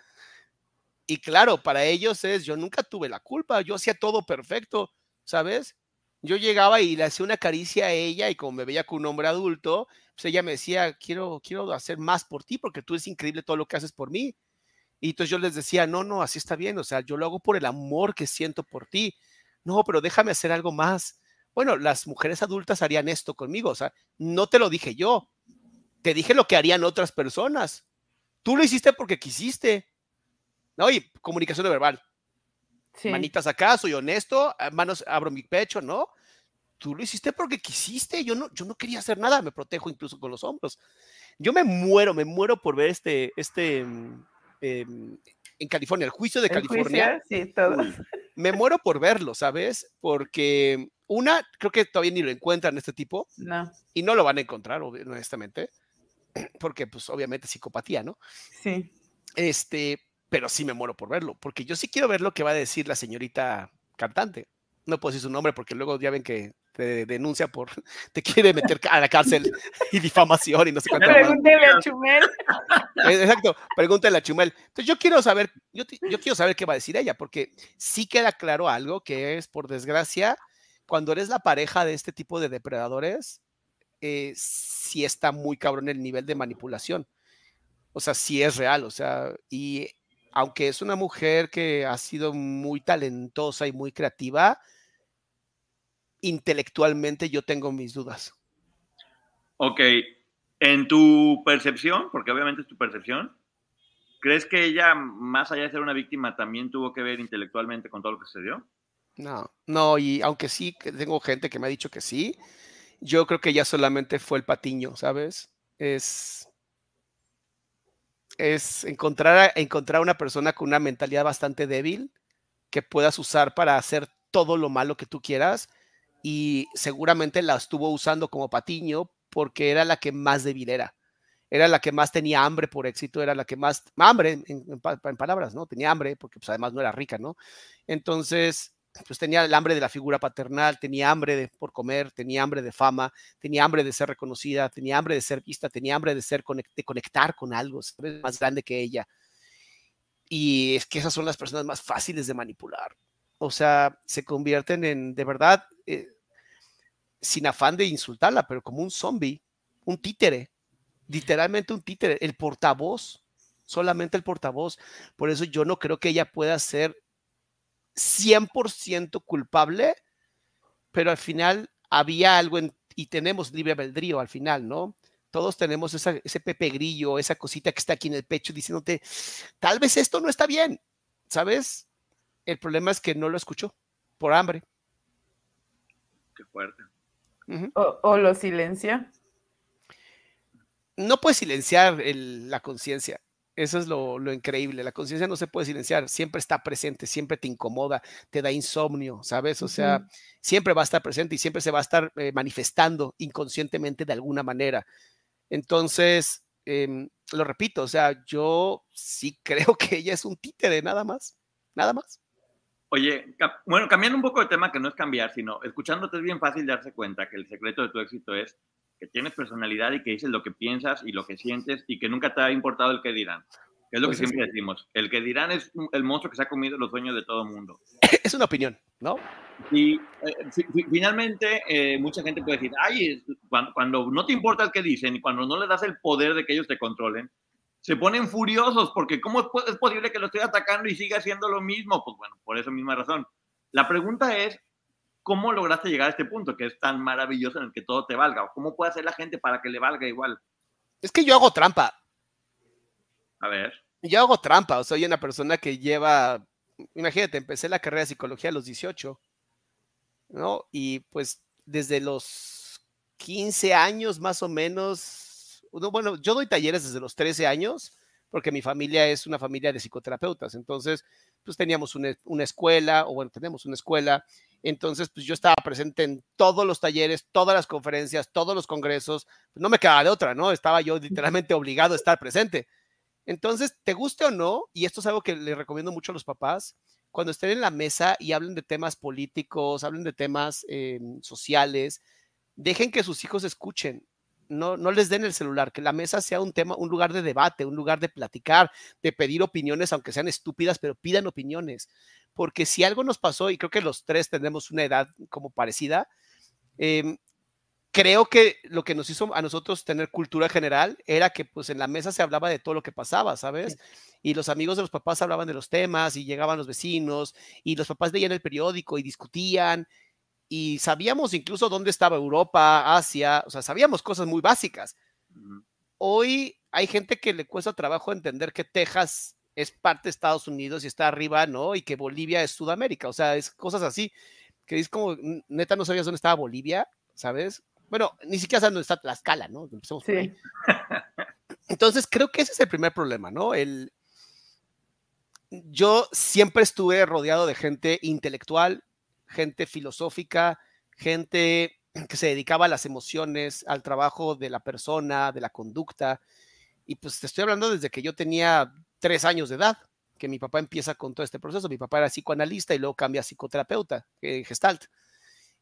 Y claro, para ellos es, yo nunca tuve la culpa, yo hacía todo perfecto, ¿sabes? yo llegaba y le hacía una caricia a ella y como me veía con un hombre adulto, pues ella me decía, quiero, quiero hacer más por ti porque tú es increíble todo lo que haces por mí. Y entonces yo les decía, no, no, así está bien, o sea, yo lo hago por el amor que siento por ti. No, pero déjame hacer algo más. Bueno, las mujeres adultas harían esto conmigo, o sea, no te lo dije yo, te dije lo que harían otras personas. Tú lo hiciste porque quisiste. No, y comunicación verbal. Manitas acá, soy honesto, manos, abro mi pecho, ¿no? Tú lo hiciste porque quisiste, yo no, yo no quería hacer nada, me protejo incluso con los hombros. Yo me muero, me muero por ver este, este, em, en California, el juicio de California. sí, todo. Me muero por verlo, ¿sabes? Porque una, creo que todavía ni lo encuentran este tipo. No. Y no lo van a encontrar, honestamente. Porque, pues, obviamente, psicopatía, ¿no? Sí. Este, pero sí me muero por verlo, porque yo sí quiero ver lo que va a decir la señorita cantante. No puedo decir su nombre porque luego ya ven que te denuncia por, te quiere meter a la cárcel y difamación y no sé cuánto. Pregúntele a Chumel. Eh, exacto, pregúntele a Chumel. Entonces yo quiero saber, yo, yo quiero saber qué va a decir ella, porque sí queda claro algo que es, por desgracia, cuando eres la pareja de este tipo de depredadores, eh, sí está muy cabrón el nivel de manipulación. O sea, sí es real, o sea, y aunque es una mujer que ha sido muy talentosa y muy creativa, intelectualmente yo tengo mis dudas. Ok, en tu percepción, porque obviamente es tu percepción, ¿crees que ella, más allá de ser una víctima, también tuvo que ver intelectualmente con todo lo que sucedió? No, no, y aunque sí, tengo gente que me ha dicho que sí, yo creo que ella solamente fue el patiño, ¿sabes? Es, es encontrar, encontrar una persona con una mentalidad bastante débil que puedas usar para hacer todo lo malo que tú quieras y seguramente la estuvo usando como patiño porque era la que más débil era. Era la que más tenía hambre por éxito, era la que más, hambre en, palabras, ¿no? Tenía hambre porque pues además no era rica, ¿no? Entonces, pues tenía el hambre de la figura paternal, tenía hambre de, por comer, tenía hambre de fama, tenía hambre de ser reconocida, tenía hambre de ser vista, tenía hambre de, ser, de conectar con algo más grande que ella. Y es que esas son las personas más fáciles de manipular. O sea, se convierten en, de verdad, eh, sin afán de insultarla, pero como un zombie, un títere, literalmente un títere, el portavoz, solamente el portavoz. Por eso yo no creo que ella pueda ser 100% culpable, pero al final había algo y tenemos libre albedrío al final, ¿no? Todos tenemos ese pepe grillo, esa cosita que está aquí en el pecho diciéndote, tal vez esto no está bien, ¿sabes? El problema es que no lo escuchó por hambre. Qué fuerte. o, lo silencia. No puedes silenciar la conciencia. Eso es lo, increíble. La conciencia no se puede silenciar, siempre está presente, siempre te incomoda, te da insomnio, ¿sabes? O sea, siempre va a estar presente y siempre se va a estar eh, manifestando inconscientemente de alguna manera. Entonces, em, lo repito, o sea, yo sí creo que ella es un títere, nada más, nada más. Oye, bueno, cambiando un poco de tema, que no es cambiar, sino escuchándote es bien fácil darse cuenta que el secreto de tu éxito es que tienes personalidad y que dices lo que piensas y lo que sientes y que nunca te ha importado el que dirán. es lo que pues siempre decimos. El que dirán es el monstruo que se ha comido los sueños de todo el mundo. Es una opinión, ¿no? Y eh, finalmente eh, mucha gente puede decir, ay, cuando, cuando, no te importa el que dicen y cuando no le das el poder de que ellos te controlen, se ponen furiosos porque ¿cómo es posible que lo estoy atacando y siga haciendo lo mismo? Pues bueno, por esa misma razón. La pregunta es, ¿cómo lograste llegar a este punto que es tan maravilloso en el que todo te valga? ¿Cómo puede hacer la gente para que le valga igual? Es que yo hago trampa. A ver. Yo hago trampa, soy una persona que lleva, imagínate, empecé la carrera de psicología a los 18, ¿no? Y pues desde los 15 años más o menos, bueno, yo doy talleres desde los 13 años, porque mi familia es una familia de psicoterapeutas, entonces, pues teníamos una, una escuela, o bueno, tenemos una escuela, entonces, pues yo estaba presente en todos los talleres, todas las conferencias, todos los congresos. Pues, no me quedaba de otra, ¿no? Estaba yo literalmente obligado a estar presente. Entonces, te guste o no, y esto es algo que le recomiendo mucho a los papás, cuando estén en la mesa y hablen de temas políticos, hablen de temas em, sociales, dejen que sus hijos escuchen. No, no les den el celular, que la mesa sea un tema, un lugar de debate, un lugar de platicar, de pedir opiniones, aunque sean estúpidas, pero pidan opiniones porque si algo nos pasó, y creo que los tres tenemos una edad como parecida, em, creo que lo que nos hizo a nosotros tener cultura general era que pues en la mesa se hablaba de todo lo que pasaba, ¿sabes? Y los amigos de los papás hablaban de los temas y llegaban los vecinos y los papás veían el periódico y discutían y sabíamos incluso dónde estaba Europa, Asia, o sea, sabíamos cosas muy básicas. Hoy hay gente que le cuesta trabajo entender que Texas es parte de Estados Unidos y está arriba, ¿no? Y que Bolivia es Sudamérica, o sea, es cosas así, que es como, neta, no sabías dónde estaba Bolivia, ¿sabes? Bueno, ni siquiera sabes dónde está Tlaxcala, ¿no? sí. Entonces, creo que ese es el primer problema, ¿no? El, yo siempre estuve rodeado de gente intelectual, gente filosófica, gente que se dedicaba a las emociones, al trabajo de la persona, de la conducta. Y pues te estoy hablando desde que yo tenía tres años de edad, que mi papá empieza con todo este proceso. Mi papá era psicoanalista y luego cambia a psicoterapeuta, eh, gestalt.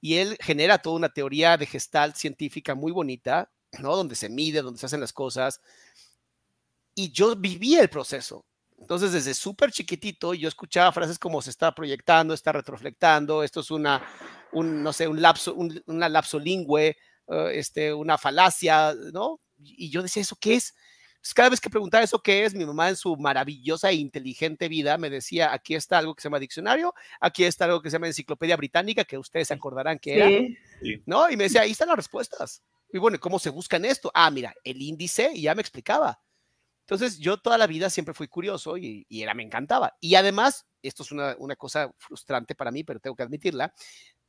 Y él genera toda una teoría de gestalt científica muy bonita, ¿no? Donde se mide, donde se hacen las cosas. Y yo viví el proceso. Entonces, desde súper chiquitito, yo escuchaba frases como se está proyectando, está retroflectando, esto es una, un, no sé, un lapso, una lapso lingüe, eh, este, una falacia, ¿no? Y yo decía, ¿eso qué es? cada vez que preguntaba eso qué es, mi mamá en su maravillosa e inteligente vida me decía, aquí está algo que se llama diccionario, aquí está algo que se llama enciclopedia británica, que ustedes se acordarán que era, ¿no? Y me decía, ahí están las respuestas. Y bueno, ¿cómo se buscan esto? Ah, mira, el índice, y ya me explicaba. Entonces, yo toda la vida siempre fui curioso y, y era, me encantaba. Y además, esto es una, una cosa frustrante para mí, pero tengo que admitirla,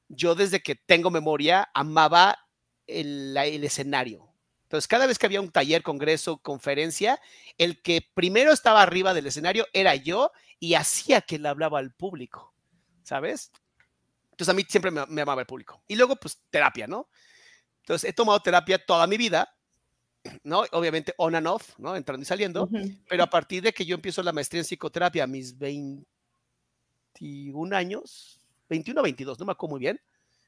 yo desde que tengo memoria amaba el, el escenario, entonces, cada vez que había un taller, congreso, conferencia, el que primero estaba arriba del escenario era yo y hacía que le hablaba al público, ¿sabes? Entonces, a mí siempre me, amaba el público. Y luego, pues, terapia, ¿no? Entonces, he tomado terapia toda mi vida, ¿no? Obviamente on and off, ¿no? Entrando y saliendo, pero a partir de que yo empiezo la maestría en psicoterapia a mis 21 años, 21 o 22, no me acuerdo muy bien,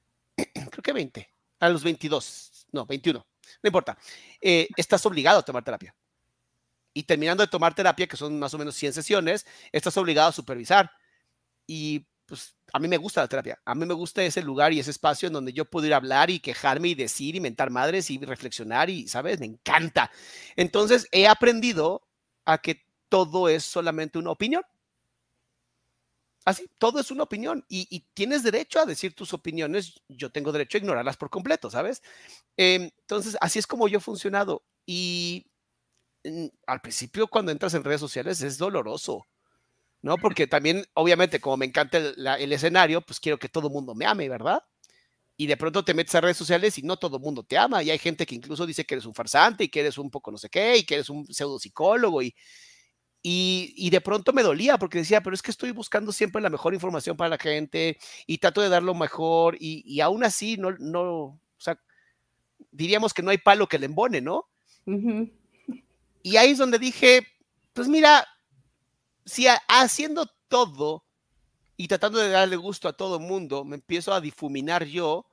creo que 20, a los 22, no, 21 no importa, eh, estás obligado a tomar terapia. Y terminando de tomar terapia, que son más o menos 100 sesiones, estás obligado a supervisar. Y pues a mí me gusta la terapia, a mí me gusta ese lugar y ese espacio en donde yo puedo ir a hablar y quejarme y decir y mentar madres y reflexionar y, ¿sabes? Me encanta. Entonces he aprendido a que todo es solamente una opinión. Así, todo es una opinión y, tienes derecho a decir tus opiniones. Yo tengo derecho a ignorarlas por completo, ¿sabes? Em, entonces, así es como yo he funcionado. Y al principio cuando entras en redes sociales es doloroso, ¿no? Porque también, obviamente, como me encanta el, escenario, pues quiero que todo el mundo me ame, ¿verdad? Y de pronto te metes a redes sociales y no todo el mundo te ama. Y hay gente que incluso dice que eres un farsante y que eres un poco no sé qué y que eres un pseudo psicólogo y, y, de pronto me dolía porque decía, pero es que estoy buscando siempre la mejor información para la gente y trato de dar lo mejor y, y aún así no, no, o sea, diríamos que no hay palo que le embone, ¿no? Y ahí es donde dije, pues mira, si haciendo todo y tratando de darle gusto a todo el mundo, me empiezo a difuminar yo,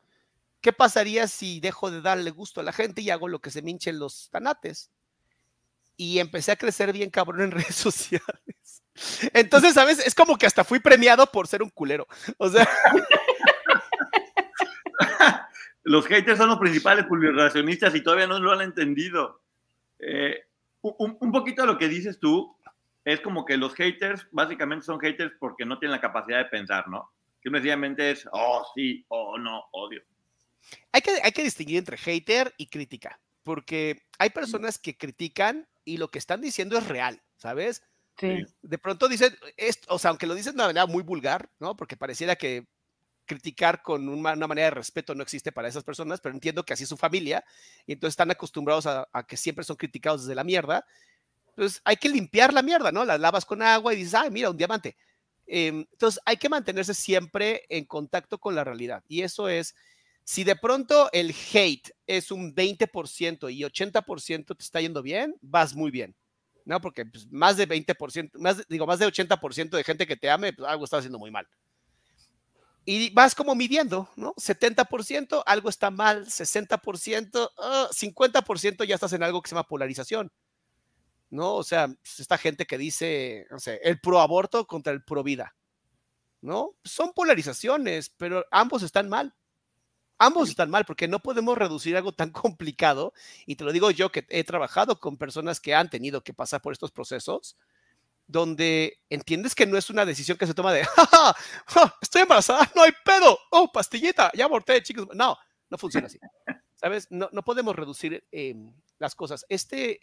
¿qué pasaría si dejo de darle gusto a la gente y hago lo que se me hinchen los tanates? y empecé a crecer bien cabrón en redes sociales. Entonces, ¿sabes? Es como que hasta fui premiado por ser un culero. O sea. los haters son los principales publicacionistas y todavía no lo han entendido. Eh, un, poquito de lo que dices tú es como que los haters básicamente son haters porque no tienen la capacidad de pensar, ¿no? Que sencillamente es, oh, sí, oh, no, odio. Hay que, hay que distinguir entre hater y crítica, porque hay personas que critican y lo que están diciendo es real, ¿sabes? Sí. De pronto dicen, esto, o sea, aunque lo dicen de una manera muy vulgar, ¿no? Porque pareciera que criticar con una, manera de respeto no existe para esas personas, pero entiendo que así es su familia, y entonces están acostumbrados a, que siempre son criticados desde la mierda. Entonces hay que limpiar la mierda, ¿no? La lavas con agua y dices, ay, mira, un diamante. Em, entonces hay que mantenerse siempre en contacto con la realidad, y eso es si de pronto el hate es un 20% y 80% te está yendo bien, vas muy bien. ¿no? Porque pues, más de 20%, más, digo, más de 80% de gente que te ame, pues algo está haciendo muy mal. Y vas como midiendo, ¿no? 70%, algo está mal, 60%, 50% ya estás en algo que se llama polarización. ¿No? O sea, pues, esta gente que dice, no sé, el pro aborto contra el pro vida. ¿No? Son polarizaciones, pero ambos están mal. Ambos están mal porque no podemos reducir algo tan complicado. Y te lo digo yo que he trabajado con personas que han tenido que pasar por estos procesos, donde entiendes que no es una decisión que se toma de, ¡Ja, estoy embarazada, no hay pedo, oh, pastillita, ya aborté, chicos. No, no funciona así. ¿Sabes? No, no podemos reducir em, las cosas. Este,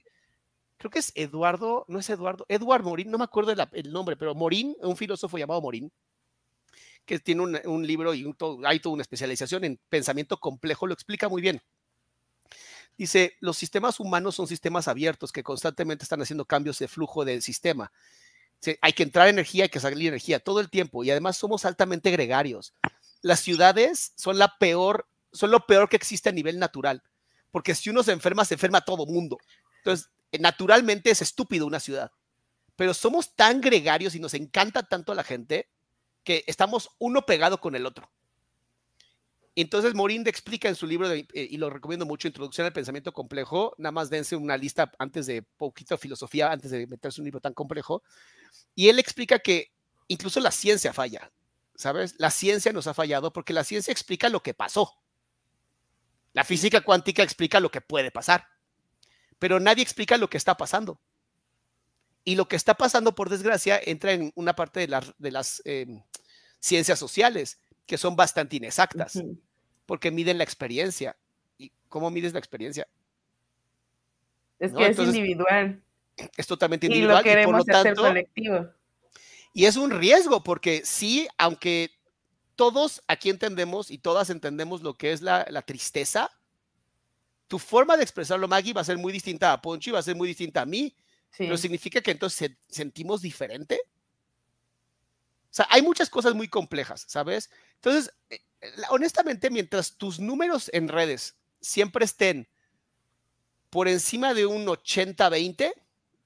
creo que es Eduardo, no es Eduardo, Eduard Morín, no me acuerdo el nombre, pero Morín, un filósofo llamado Morín, que tiene un, libro y hay toda una especialización en pensamiento complejo, lo explica muy bien. Dice, los sistemas humanos son sistemas abiertos que constantemente están haciendo cambios de flujo del sistema. hay que entrar energía, hay que salir energía todo el tiempo y además somos altamente gregarios. Las ciudades son la peor, son lo peor que existe a nivel natural, porque si uno se enferma, se enferma todo mundo. Entonces, naturalmente es estúpido una ciudad, pero somos tan gregarios y nos encanta tanto a la gente que estamos uno pegado con el otro. Entonces Morín explica en su libro, eh, y lo recomiendo mucho, Introducción al Pensamiento Complejo, nada más dense una lista antes de poquito filosofía, antes de meterse un libro tan complejo, y él explica que incluso la ciencia falla, ¿sabes? La ciencia nos ha fallado porque la ciencia explica lo que pasó. La física cuántica explica lo que puede pasar, pero nadie explica lo que está pasando. Y lo que está pasando, por desgracia, entra en una parte de, de las em, ciencias sociales, que son bastante inexactas, porque miden la experiencia. ¿Y cómo mides la experiencia? Es que es individual. Es totalmente individual. Y, lo queremos hacer colectivo. Y es un riesgo, porque sí, aunque todos aquí entendemos y todas entendemos lo que es la, la tristeza, tu forma de expresarlo, Maggie, va a ser muy distinta a Poncho y va a ser muy distinta a mí pero significa que entonces sentimos diferente. O sea, hay muchas cosas muy complejas, ¿sabes? Entonces, eh, honestamente, mientras tus números en redes siempre estén por encima de un 80-20,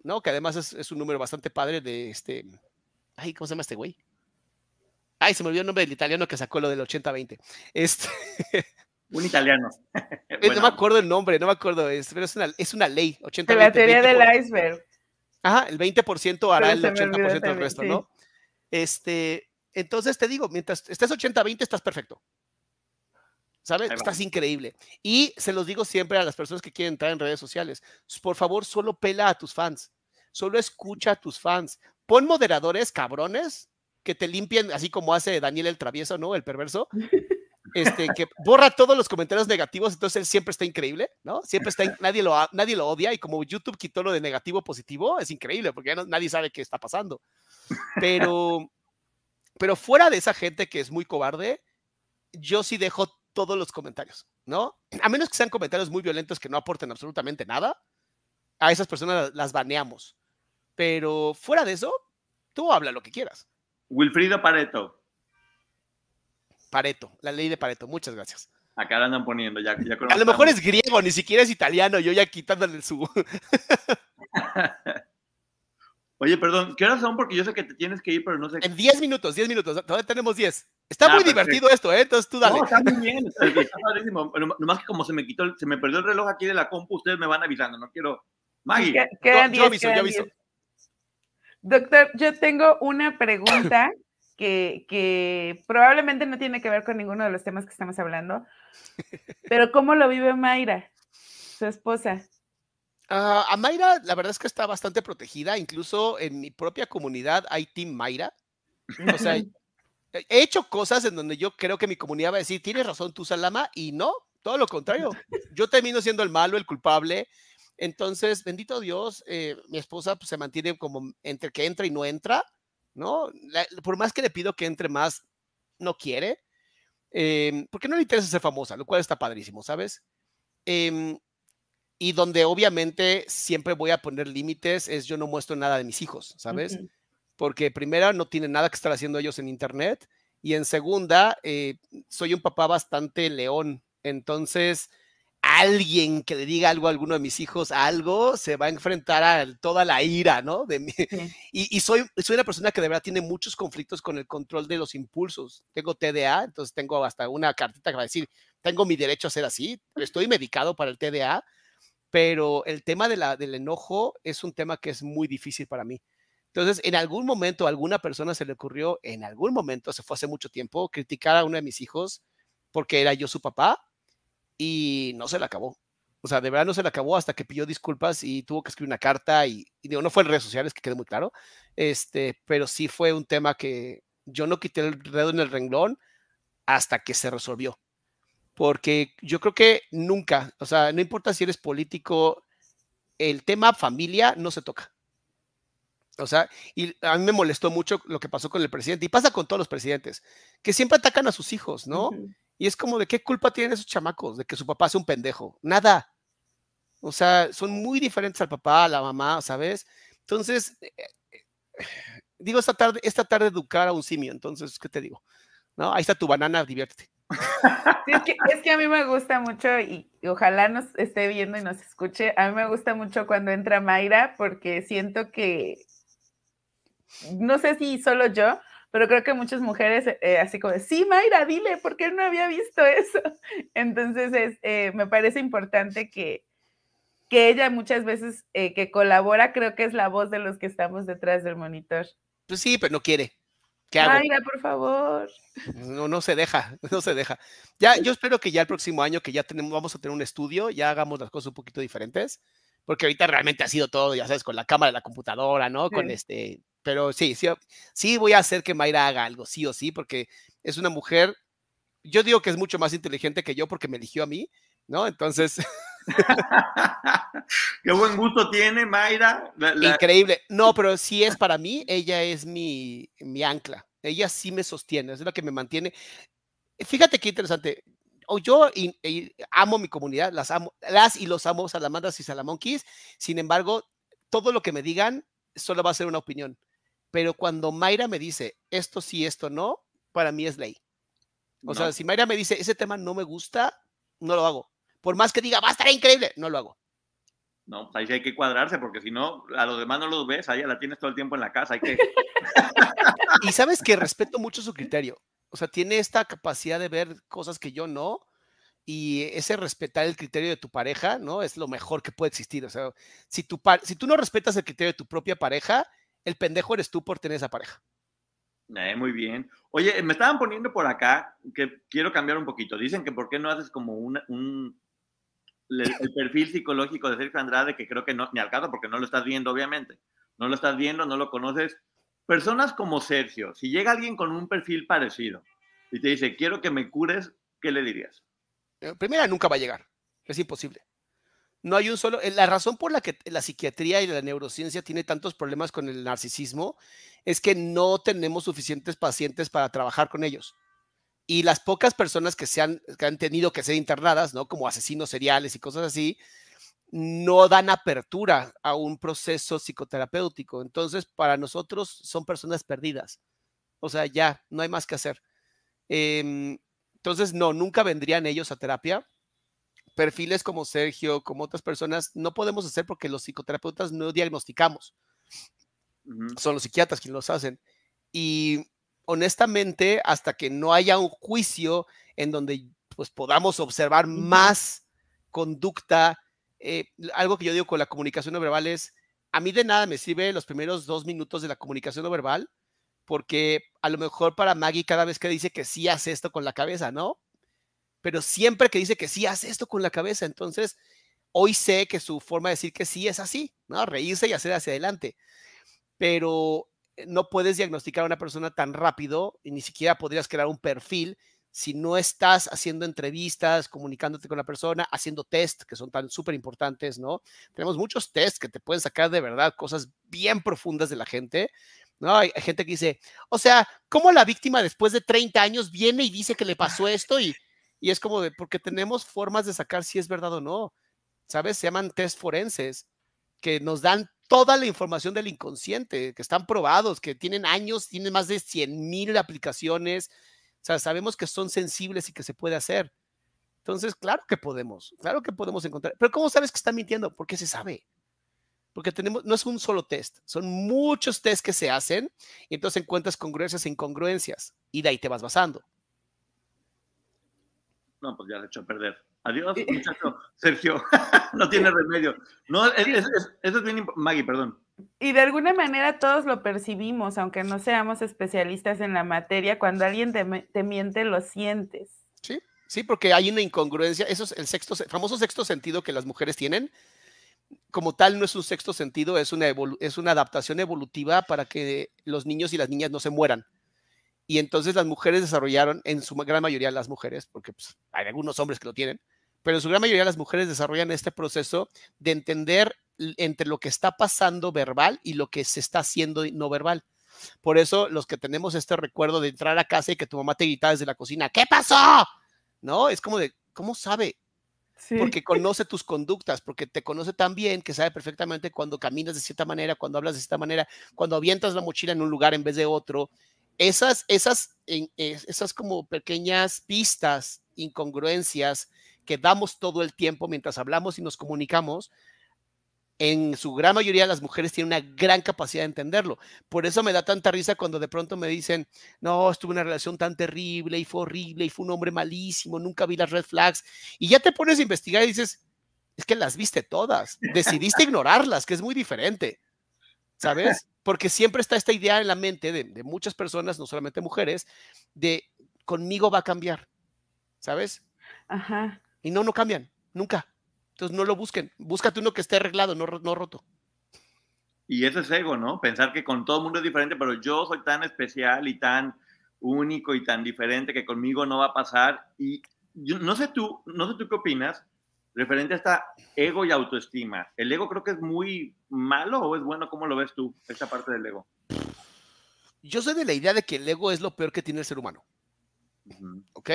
¿no? Que además es, un número bastante padre de este. Ay, ¿cómo se llama este güey? Ay, se me olvidó el nombre del italiano que sacó lo del 80-20. Este. Un italiano. No me acuerdo el nombre, no me acuerdo, pero es una, es una ley. 80 la teoría del iceberg. Ajá, el 20% hará el 80% del resto, ¿no? Este, entonces te digo, mientras estés 80-20 estás perfecto. ¿Sabes? Estás increíble. Y se los digo siempre a las personas que quieren entrar en redes sociales, por favor, solo pela a tus fans. Solo escucha a tus fans. Pon moderadores cabrones que te limpien, así como hace Daniel el travieso, ¿no? El perverso. este, que borra todos los comentarios negativos, entonces él siempre está increíble, ¿no? Siempre está, nadie lo, nadie lo odia y como YouTube quitó lo de negativo positivo, es increíble porque ya nadie sabe qué está pasando. Pero, pero fuera de esa gente que es muy cobarde, yo sí dejo todos los comentarios, ¿no? A menos que sean comentarios muy violentos que no aporten absolutamente nada, a esas personas las baneamos. Pero fuera de eso, tú habla lo que quieras. Wilfrido Pareto. Pareto, la ley de Pareto, muchas gracias. Acá la andan poniendo, ya, A lo mejor es griego, ni siquiera es italiano, yo ya quitándole su. Oye, perdón, ¿qué horas son? Porque yo sé que te tienes que ir, pero no sé. En 10 minutos, 10 minutos, todavía tenemos 10. Está ah, muy divertido esto, ¿eh? Entonces tú dale. No, está muy bien, está, padrísimo. Nomás que como se me quitó, se me perdió el reloj aquí de la compu, ustedes me van avisando, no quiero. Maggie. yo, aviso, yo aviso. Doctor, yo tengo una pregunta que, que, probablemente no tiene que ver con ninguno de los temas que estamos hablando, pero ¿cómo lo vive Mayra, su esposa? Uh, a Mayra, la verdad es que está bastante protegida. Incluso en mi propia comunidad hay Team Mayra. O sea, he hecho cosas en donde yo creo que mi comunidad va a decir, tienes razón tú, Salama, y no, todo lo contrario. Yo termino siendo el malo, el culpable. Entonces, bendito Dios, eh, mi esposa pues, se mantiene como entre que entra y no entra, ¿no? por más que le pido que entre más, no quiere, eh, porque no le interesa ser famosa, lo cual está padrísimo, ¿sabes? Eh, y donde obviamente siempre voy a poner límites es yo no muestro nada de mis hijos, ¿sabes? Porque primera, no tienen nada que estar haciendo ellos en Internet y en segunda, eh, soy un papá bastante león. Entonces, alguien que le diga algo a alguno de mis hijos, algo, se va a enfrentar a toda la ira, ¿no? De mí. Y, y, soy, soy una persona que de verdad tiene muchos conflictos con el control de los impulsos. Tengo TDA, entonces tengo hasta una cartita que va a decir, tengo mi derecho a ser así, estoy medicado para el TDA pero el tema de la, del enojo es un tema que es muy difícil para mí. Entonces, en algún momento a alguna persona se le ocurrió, en algún momento, se fue hace mucho tiempo, criticar a uno de mis hijos porque era yo su papá y no se le acabó. O sea, de verdad no se le acabó hasta que pidió disculpas y tuvo que escribir una carta y, digo, no fue en redes sociales, que quede muy claro, este, pero sí fue un tema que yo no quité el dedo en el renglón hasta que se resolvió porque yo creo que nunca, o sea, no importa si eres político, el tema familia no se toca. O sea, y a mí me molestó mucho lo que pasó con el presidente, y pasa con todos los presidentes, que siempre atacan a sus hijos, ¿no? Y es como de qué culpa tienen esos chamacos de que su papá sea un pendejo. Nada. O sea, son muy diferentes al papá, a la mamá, ¿sabes? Entonces, eh, eh, digo, esta tarde, esta tarde educar a un simio, entonces, ¿qué te digo? ¿No? Ahí está tu banana, diviértete es, que, a mí me gusta mucho y, ojalá nos esté viendo y nos escuche. A mí me gusta mucho cuando entra Mayra porque siento que, no sé si solo yo, pero creo que muchas mujeres eh, así como, sí, Mayra, dile, porque él no había visto eso. Entonces, eh, me parece importante que, que ella muchas veces eh, que colabora, creo que es la voz de los que estamos detrás del monitor. Pues sí, pero no quiere. ¿Qué hago? por favor. No, no se deja, no se deja. Ya, yo espero que ya el próximo año que ya tenemos, vamos a tener un estudio, ya hagamos las cosas un poquito diferentes, porque ahorita realmente ha sido todo, ya sabes, con la cámara la computadora, ¿no? Con este, pero sí, sí, sí voy a hacer que Mayra haga algo, sí o sí, porque es una mujer, yo digo que es mucho más inteligente que yo porque me eligió a mí, ¿no? Entonces... Qué buen gusto tiene Mayra. Increíble. No, pero sí es para mí, ella es mi, mi ancla. Ella sí me sostiene, es la que me mantiene. Fíjate qué interesante. Yo amo mi comunidad, las amo, las y los amo salamandas y salamonquis. Sin embargo, todo lo que me digan solo va a ser una opinión. Pero cuando Mayra me dice esto sí, esto no, para mí es ley. O sea, si Mayra me dice ese tema no me gusta, no lo hago por más que diga, va a estar increíble, no lo hago. No, pues ahí sí hay que cuadrarse, porque si no, a los demás no los ves, ahí la tienes todo el tiempo en la casa, hay que... y sabes que respeto mucho su criterio, o sea, tiene esta capacidad de ver cosas que yo no, y ese respetar el criterio de tu pareja, ¿no? Es lo mejor que puede existir, o sea, si, tu si tú no respetas el criterio de tu propia pareja, el pendejo eres tú por tener esa pareja. Eh, muy bien. Oye, me estaban poniendo por acá que quiero cambiar un poquito. Dicen que por qué no haces como un, el, perfil psicológico de Sergio Andrade, que creo que no, ni al caso, porque no lo estás viendo, obviamente. No lo estás viendo, no lo conoces. Personas como Sergio, si llega alguien con un perfil parecido y te dice, quiero que me cures ¿qué le dirías? Eh, primera, nunca va a llegar. Es imposible. No hay un solo. Eh, la razón por la que la psiquiatría y la neurociencia tiene tantos problemas con el narcisismo es que no tenemos suficientes pacientes para trabajar con ellos. Y las pocas personas que, se han, que han tenido que ser internadas, ¿no? Como asesinos seriales y cosas así, no dan apertura a un proceso psicoterapéutico. Entonces, para nosotros son personas perdidas. O sea, ya, no hay más que hacer. Em, entonces, no, nunca vendrían ellos a terapia. Perfiles como Sergio, como otras personas, no podemos hacer porque los psicoterapeutas no diagnosticamos. Son los psiquiatras quienes los hacen. Y honestamente, hasta que no haya un juicio en donde pues podamos observar más conducta, eh, algo que yo digo con la comunicación no verbal es, a mí de nada me sirve los primeros dos minutos de la comunicación no verbal, porque a lo mejor para Maggie cada vez que dice que sí hace esto con la cabeza, ¿no? Pero siempre que dice que sí hace esto con la cabeza, entonces hoy sé que su forma de decir que sí es así, ¿no? Reírse y hacer hacia adelante. Pero eh, no puedes diagnosticar a una persona tan rápido y ni siquiera podrías crear un perfil si no estás haciendo entrevistas, comunicándote con la persona, haciendo test, que son tan súper importantes, ¿no? Tenemos muchos tests que te pueden sacar de verdad cosas bien profundas de la gente, ¿no? Hay, gente que dice, o sea, ¿cómo la víctima después de 30 años viene y dice que le pasó esto? Y, y es como de, porque tenemos formas de sacar si es verdad o no, ¿sabes? Se llaman test forenses, que nos dan toda la información del inconsciente, que están probados, que tienen años, tienen más de 100 mil aplicaciones, o sea, sabemos que son sensibles y que se puede hacer. Entonces, claro que podemos, claro que podemos encontrar. Pero ¿cómo sabes que está mintiendo? Porque se sabe. Porque tenemos, no es un solo test, son muchos tests que se hacen y entonces encuentras congruencias e incongruencias y de ahí te vas basando. No, pues ya le he hecho a perder. Adiós, muchacho. Sergio, no tiene remedio. No, eso es bien Maggie, perdón. Y de alguna manera todos lo percibimos, aunque no seamos especialistas en la materia, cuando alguien te, miente, lo sientes. Sí, sí, porque hay una incongruencia. Eso es el sexto, famoso sexto sentido que las mujeres tienen. Como tal, no es un sexto sentido, es una, es una adaptación evolutiva para que los niños y las niñas no se mueran. Y entonces las mujeres desarrollaron, en su gran mayoría las mujeres, porque pues, hay algunos hombres que lo tienen, pero en su gran mayoría las mujeres desarrollan este proceso de entender entre lo que está pasando verbal y lo que se está haciendo no verbal. Por eso los que tenemos este recuerdo de entrar a casa y que tu mamá te grita desde la cocina, ¿qué pasó? ¿No? Es como de, ¿cómo sabe? Porque conoce tus conductas, porque te conoce tan bien que sabe perfectamente cuando caminas de cierta manera, cuando hablas de cierta manera, cuando avientas la mochila en un lugar en vez de otro. Esas, esas, esas como pequeñas pistas, incongruencias que damos todo el tiempo mientras hablamos y nos comunicamos, en su gran mayoría las mujeres tienen una gran capacidad de entenderlo. Por eso me da tanta risa cuando de pronto me dicen, no, estuve una relación tan terrible y fue horrible y fue un hombre malísimo, nunca vi las red flags. Y ya te pones a investigar y dices, es que las viste todas, decidiste ignorarlas, que es muy diferente, ¿sabes? Porque siempre está esta idea en la mente de, de muchas personas, no solamente mujeres, de conmigo va a cambiar, ¿sabes? Ajá. Y no, no cambian, nunca. Entonces no lo busquen, búscate uno que esté arreglado, no, no roto. Y eso es ego, ¿no? Pensar que con todo el mundo es diferente, pero yo soy tan especial y tan único y tan diferente que conmigo no va a pasar. Y yo, no sé tú, no sé tú qué opinas referente a esta ego y autoestima. ¿El ego creo que es muy malo o es bueno? ¿Cómo lo ves tú, esta parte del ego? Yo soy de la idea de que el ego es lo peor que tiene el ser humano. ¿Ok?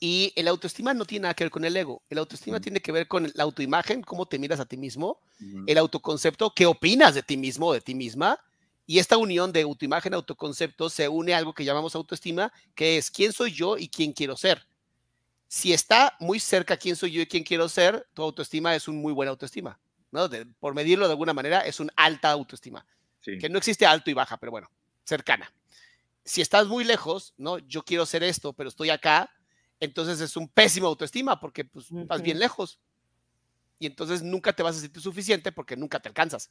Y el autoestima no tiene nada que ver con el ego. El autoestima tiene que ver con la autoimagen, cómo te miras a ti mismo, el autoconcepto, qué opinas de ti mismo o de ti misma. Y esta unión de autoimagen, autoconcepto, se une a algo que llamamos autoestima, que es quién soy yo y quién quiero ser. Si está muy cerca quién soy yo y quién quiero ser, tu autoestima es un muy buena autoestima. ¿no? por medirlo de alguna manera, es un alta autoestima. Que no existe alto y baja, pero bueno, cercana. Si estás muy lejos, ¿no? Yo quiero ser esto, pero estoy acá, entonces es un pésimo autoestima porque pues, vas bien lejos. Y entonces nunca te vas a sentir suficiente porque nunca te alcanzas.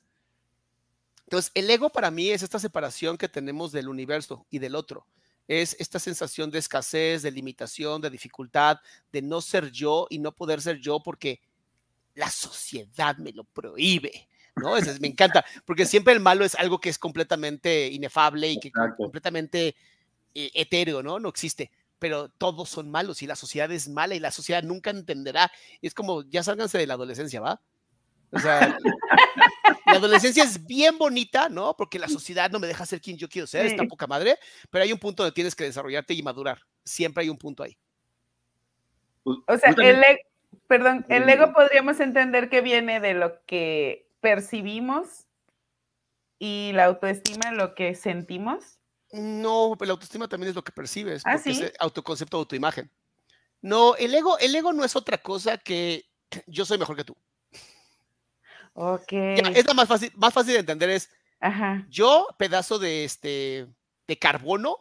Entonces, el ego para mí es esta separación que tenemos del universo y del otro. Es esta sensación de escasez, de limitación, de dificultad, de no ser yo y no poder ser yo porque la sociedad me lo prohíbe. ¿no? Eso me encanta, porque siempre el malo es algo que es completamente inefable y que completamente eh, etéreo, ¿no? No existe pero todos son malos y la sociedad es mala y la sociedad nunca entenderá. Y es como, ya sálganse de la adolescencia, ¿va? O sea, la adolescencia es bien bonita, ¿no? Porque la sociedad no me deja ser quien yo quiero ser, está poca madre, pero hay un punto donde tienes que desarrollarte y madurar. Siempre hay un punto ahí. O sea, el, e, perdón, el ego podríamos entender que viene de lo que percibimos y la autoestima lo que sentimos. No, pero la autoestima también es lo que percibes, ¿Ah, porque es autoconcepto, autoimagen. No, el ego, el ego no es otra cosa que yo soy mejor que tú. Ok. es la más fácil, más fácil de entender es, yo, pedazo de, este, de carbono,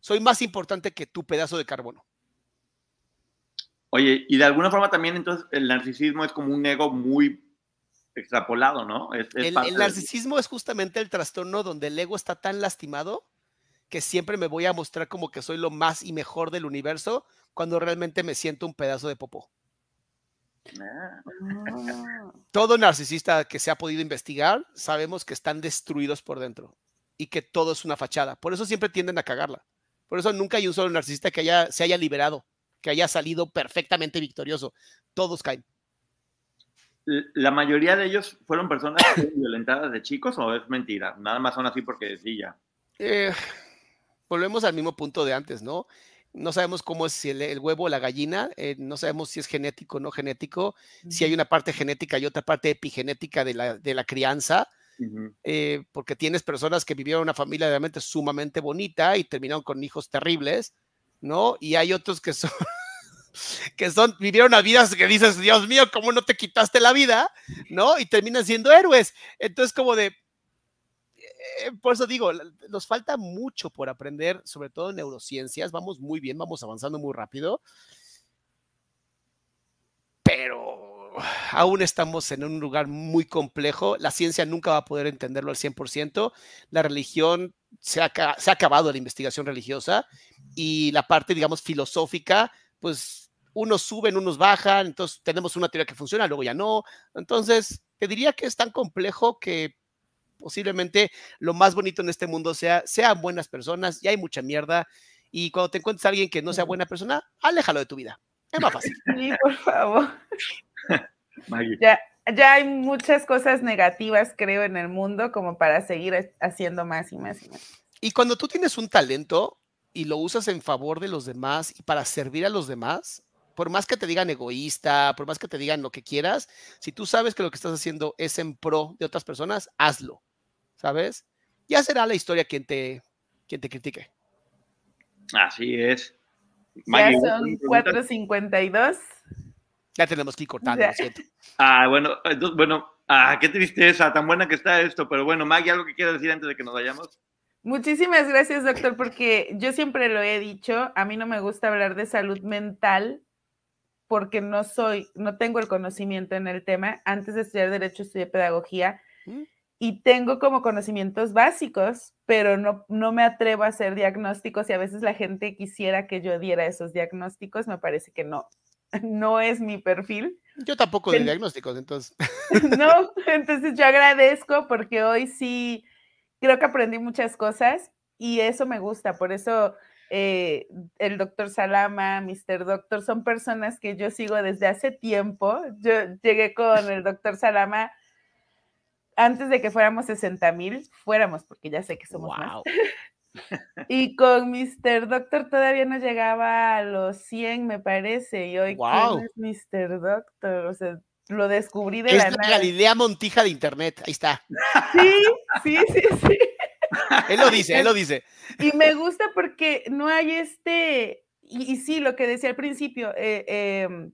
soy más importante que tu pedazo de carbono. Oye, y de alguna forma también entonces el narcisismo es como un ego muy extrapolado, ¿no? el, el narcisismo es justamente el trastorno donde el ego está tan lastimado que siempre me voy a mostrar como que soy lo más y mejor del universo cuando realmente me siento un pedazo de popó. Ah. Todo narcisista que se ha podido investigar, sabemos que están destruidos por dentro y que todo es una fachada. Por eso siempre tienden a cagarla. Por eso nunca hay un solo narcisista que haya, se haya liberado, que haya salido perfectamente victorioso. Todos caen. ¿La mayoría de ellos fueron personas violentadas de chicos o es mentira? Nada más son así porque sí, ya. Eh, volvemos al mismo punto de antes, ¿no? No sabemos cómo es el, huevo o la gallina, eh, no sabemos si es genético o no genético, si hay una parte genética y otra parte epigenética de la, de la crianza, eh, porque tienes personas que vivieron una familia realmente sumamente bonita y terminaron con hijos terribles, ¿no? Y hay otros que son... que son, vivieron una vida que dices, Dios mío, ¿cómo no te quitaste la vida? ¿No? Y terminan siendo héroes. Entonces, como de, eh, por eso digo, nos falta mucho por aprender, sobre todo en neurociencias. Vamos muy bien, vamos avanzando muy rápido. Pero aún estamos en un lugar muy complejo. La ciencia nunca va a poder entenderlo al 100%. La religión se ha, se ha acabado la investigación religiosa y la parte, digamos, filosófica, pues unos suben, unos bajan, entonces tenemos una teoría que funciona, luego ya no. Entonces, te diría que es tan complejo que posiblemente lo más bonito en este mundo sea, sean buenas personas, ya hay mucha mierda, y cuando te encuentres a alguien que no sea buena persona, aléjalo de tu vida. Es más fácil. Sí, por favor. ya, ya hay muchas cosas negativas, creo, en el mundo como para seguir haciendo más y más y más. Y cuando tú tienes un talento y lo usas en favor de los demás y para servir a los demás, por más que te digan egoísta, por más que te digan lo que quieras, si tú sabes que lo que estás haciendo es en pro de otras personas, hazlo. ¿sabes? Ya será la historia quien te, quien te critique. Así es. ya son 4.52. Ya tenemos que ir cortando, Ah, bueno, entonces, bueno, ah, qué tristeza, tan buena que está esto, pero bueno, Maggie, ¿algo que quieras decir antes de que nos vayamos? Muchísimas gracias, doctor, porque yo siempre lo he dicho, a mí no me gusta hablar de salud mental porque no soy, no tengo el conocimiento en el tema. Antes de estudiar Derecho, estudié Pedagogía ¿Mm? y tengo como conocimientos básicos, pero no, no me atrevo a hacer diagnósticos y a veces la gente quisiera que yo diera esos diagnósticos, me parece que no, no es mi perfil. Yo tampoco de diagnósticos, entonces. No, entonces yo agradezco porque hoy sí creo que aprendí muchas cosas y eso me gusta, por eso eh, el doctor Salama, Mr. Doctor, son personas que yo sigo desde hace tiempo. Yo llegué con el doctor Salama antes de que fuéramos 60 mil, fuéramos, porque ya sé que somos más. y con Mr. Doctor todavía no llegaba a los 100, me parece. Y hoy, ¿quién es Mr. Doctor? O sea, lo descubrí de la, la nada. Galilea Montija de Internet, ahí está. Sí, sí, sí, sí. Él lo dice, él lo dice. Y me gusta porque no hay este, y, sí, lo que decía al principio, eh, em,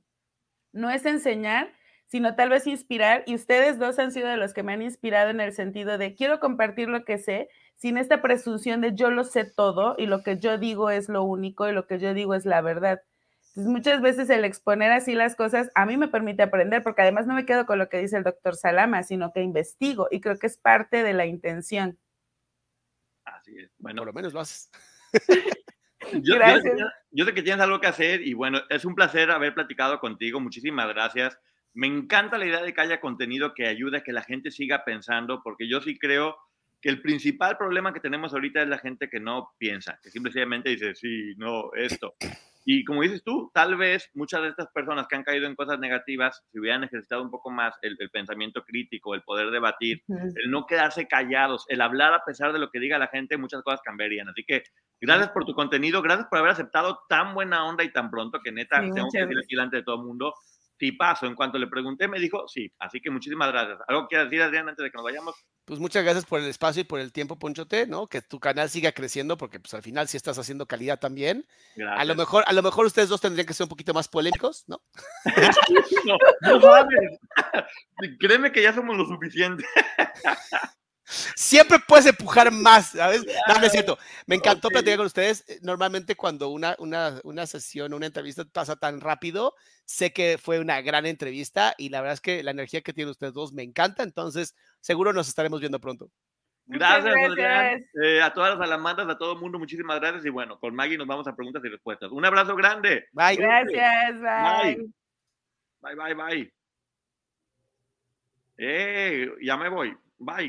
no es enseñar, sino tal vez inspirar. Y ustedes dos han sido de los que me han inspirado en el sentido de quiero compartir lo que sé, sin esta presunción de yo lo sé todo y lo que yo digo es lo único y lo que yo digo es la verdad. Entonces, muchas veces el exponer así las cosas a mí me permite aprender, porque además no me quedo con lo que dice el doctor Salama, sino que investigo y creo que es parte de la intención. Así es. Bueno, por lo menos lo haces. yo, yo, sé que tienes algo que hacer y bueno, es un placer haber platicado contigo. Muchísimas gracias. Me encanta la idea de que haya contenido que ayude a que la gente siga pensando, porque yo sí creo que el principal problema que tenemos ahorita es la gente que no piensa, que simplemente dice, sí, no, esto. Y como dices tú, tal vez muchas de estas personas que han caído en cosas negativas, si hubieran ejercitado un poco más el, pensamiento crítico, el poder debatir, el no quedarse callados, el hablar a pesar de lo que diga la gente, muchas cosas cambiarían. Así que gracias por tu contenido, gracias por haber aceptado tan buena onda y tan pronto que neta, tengo que decir aquí delante de todo el mundo, paso En cuanto le pregunté, me dijo sí. Así que muchísimas gracias. ¿Algo que decir, Adrián, antes de que nos vayamos? Pues muchas gracias por el espacio y por el tiempo, Ponchote, ¿no? Que tu canal siga creciendo, porque pues al final sí estás haciendo calidad también. A lo mejor, a lo mejor ustedes dos tendrían que ser un poquito más polémicos, ¿no? no, no Créeme que ya somos lo suficiente. Siempre puedes empujar más, ¿sabes? No, es cierto. Me encantó platicar con ustedes. Eh, normalmente cuando una, una, una sesión, una entrevista pasa tan rápido, sé que fue una gran entrevista y la verdad es que la energía que tienen ustedes dos me encanta, entonces seguro nos estaremos viendo pronto. Gracias, gracias. Eh, a todas las alamandas, a todo el mundo, muchísimas gracias. Y bueno, con Maggie nos vamos a preguntas y respuestas. Un abrazo grande. Bye. Gracias, bye. Bye, bye, bye. Eh, ya me voy. Bye.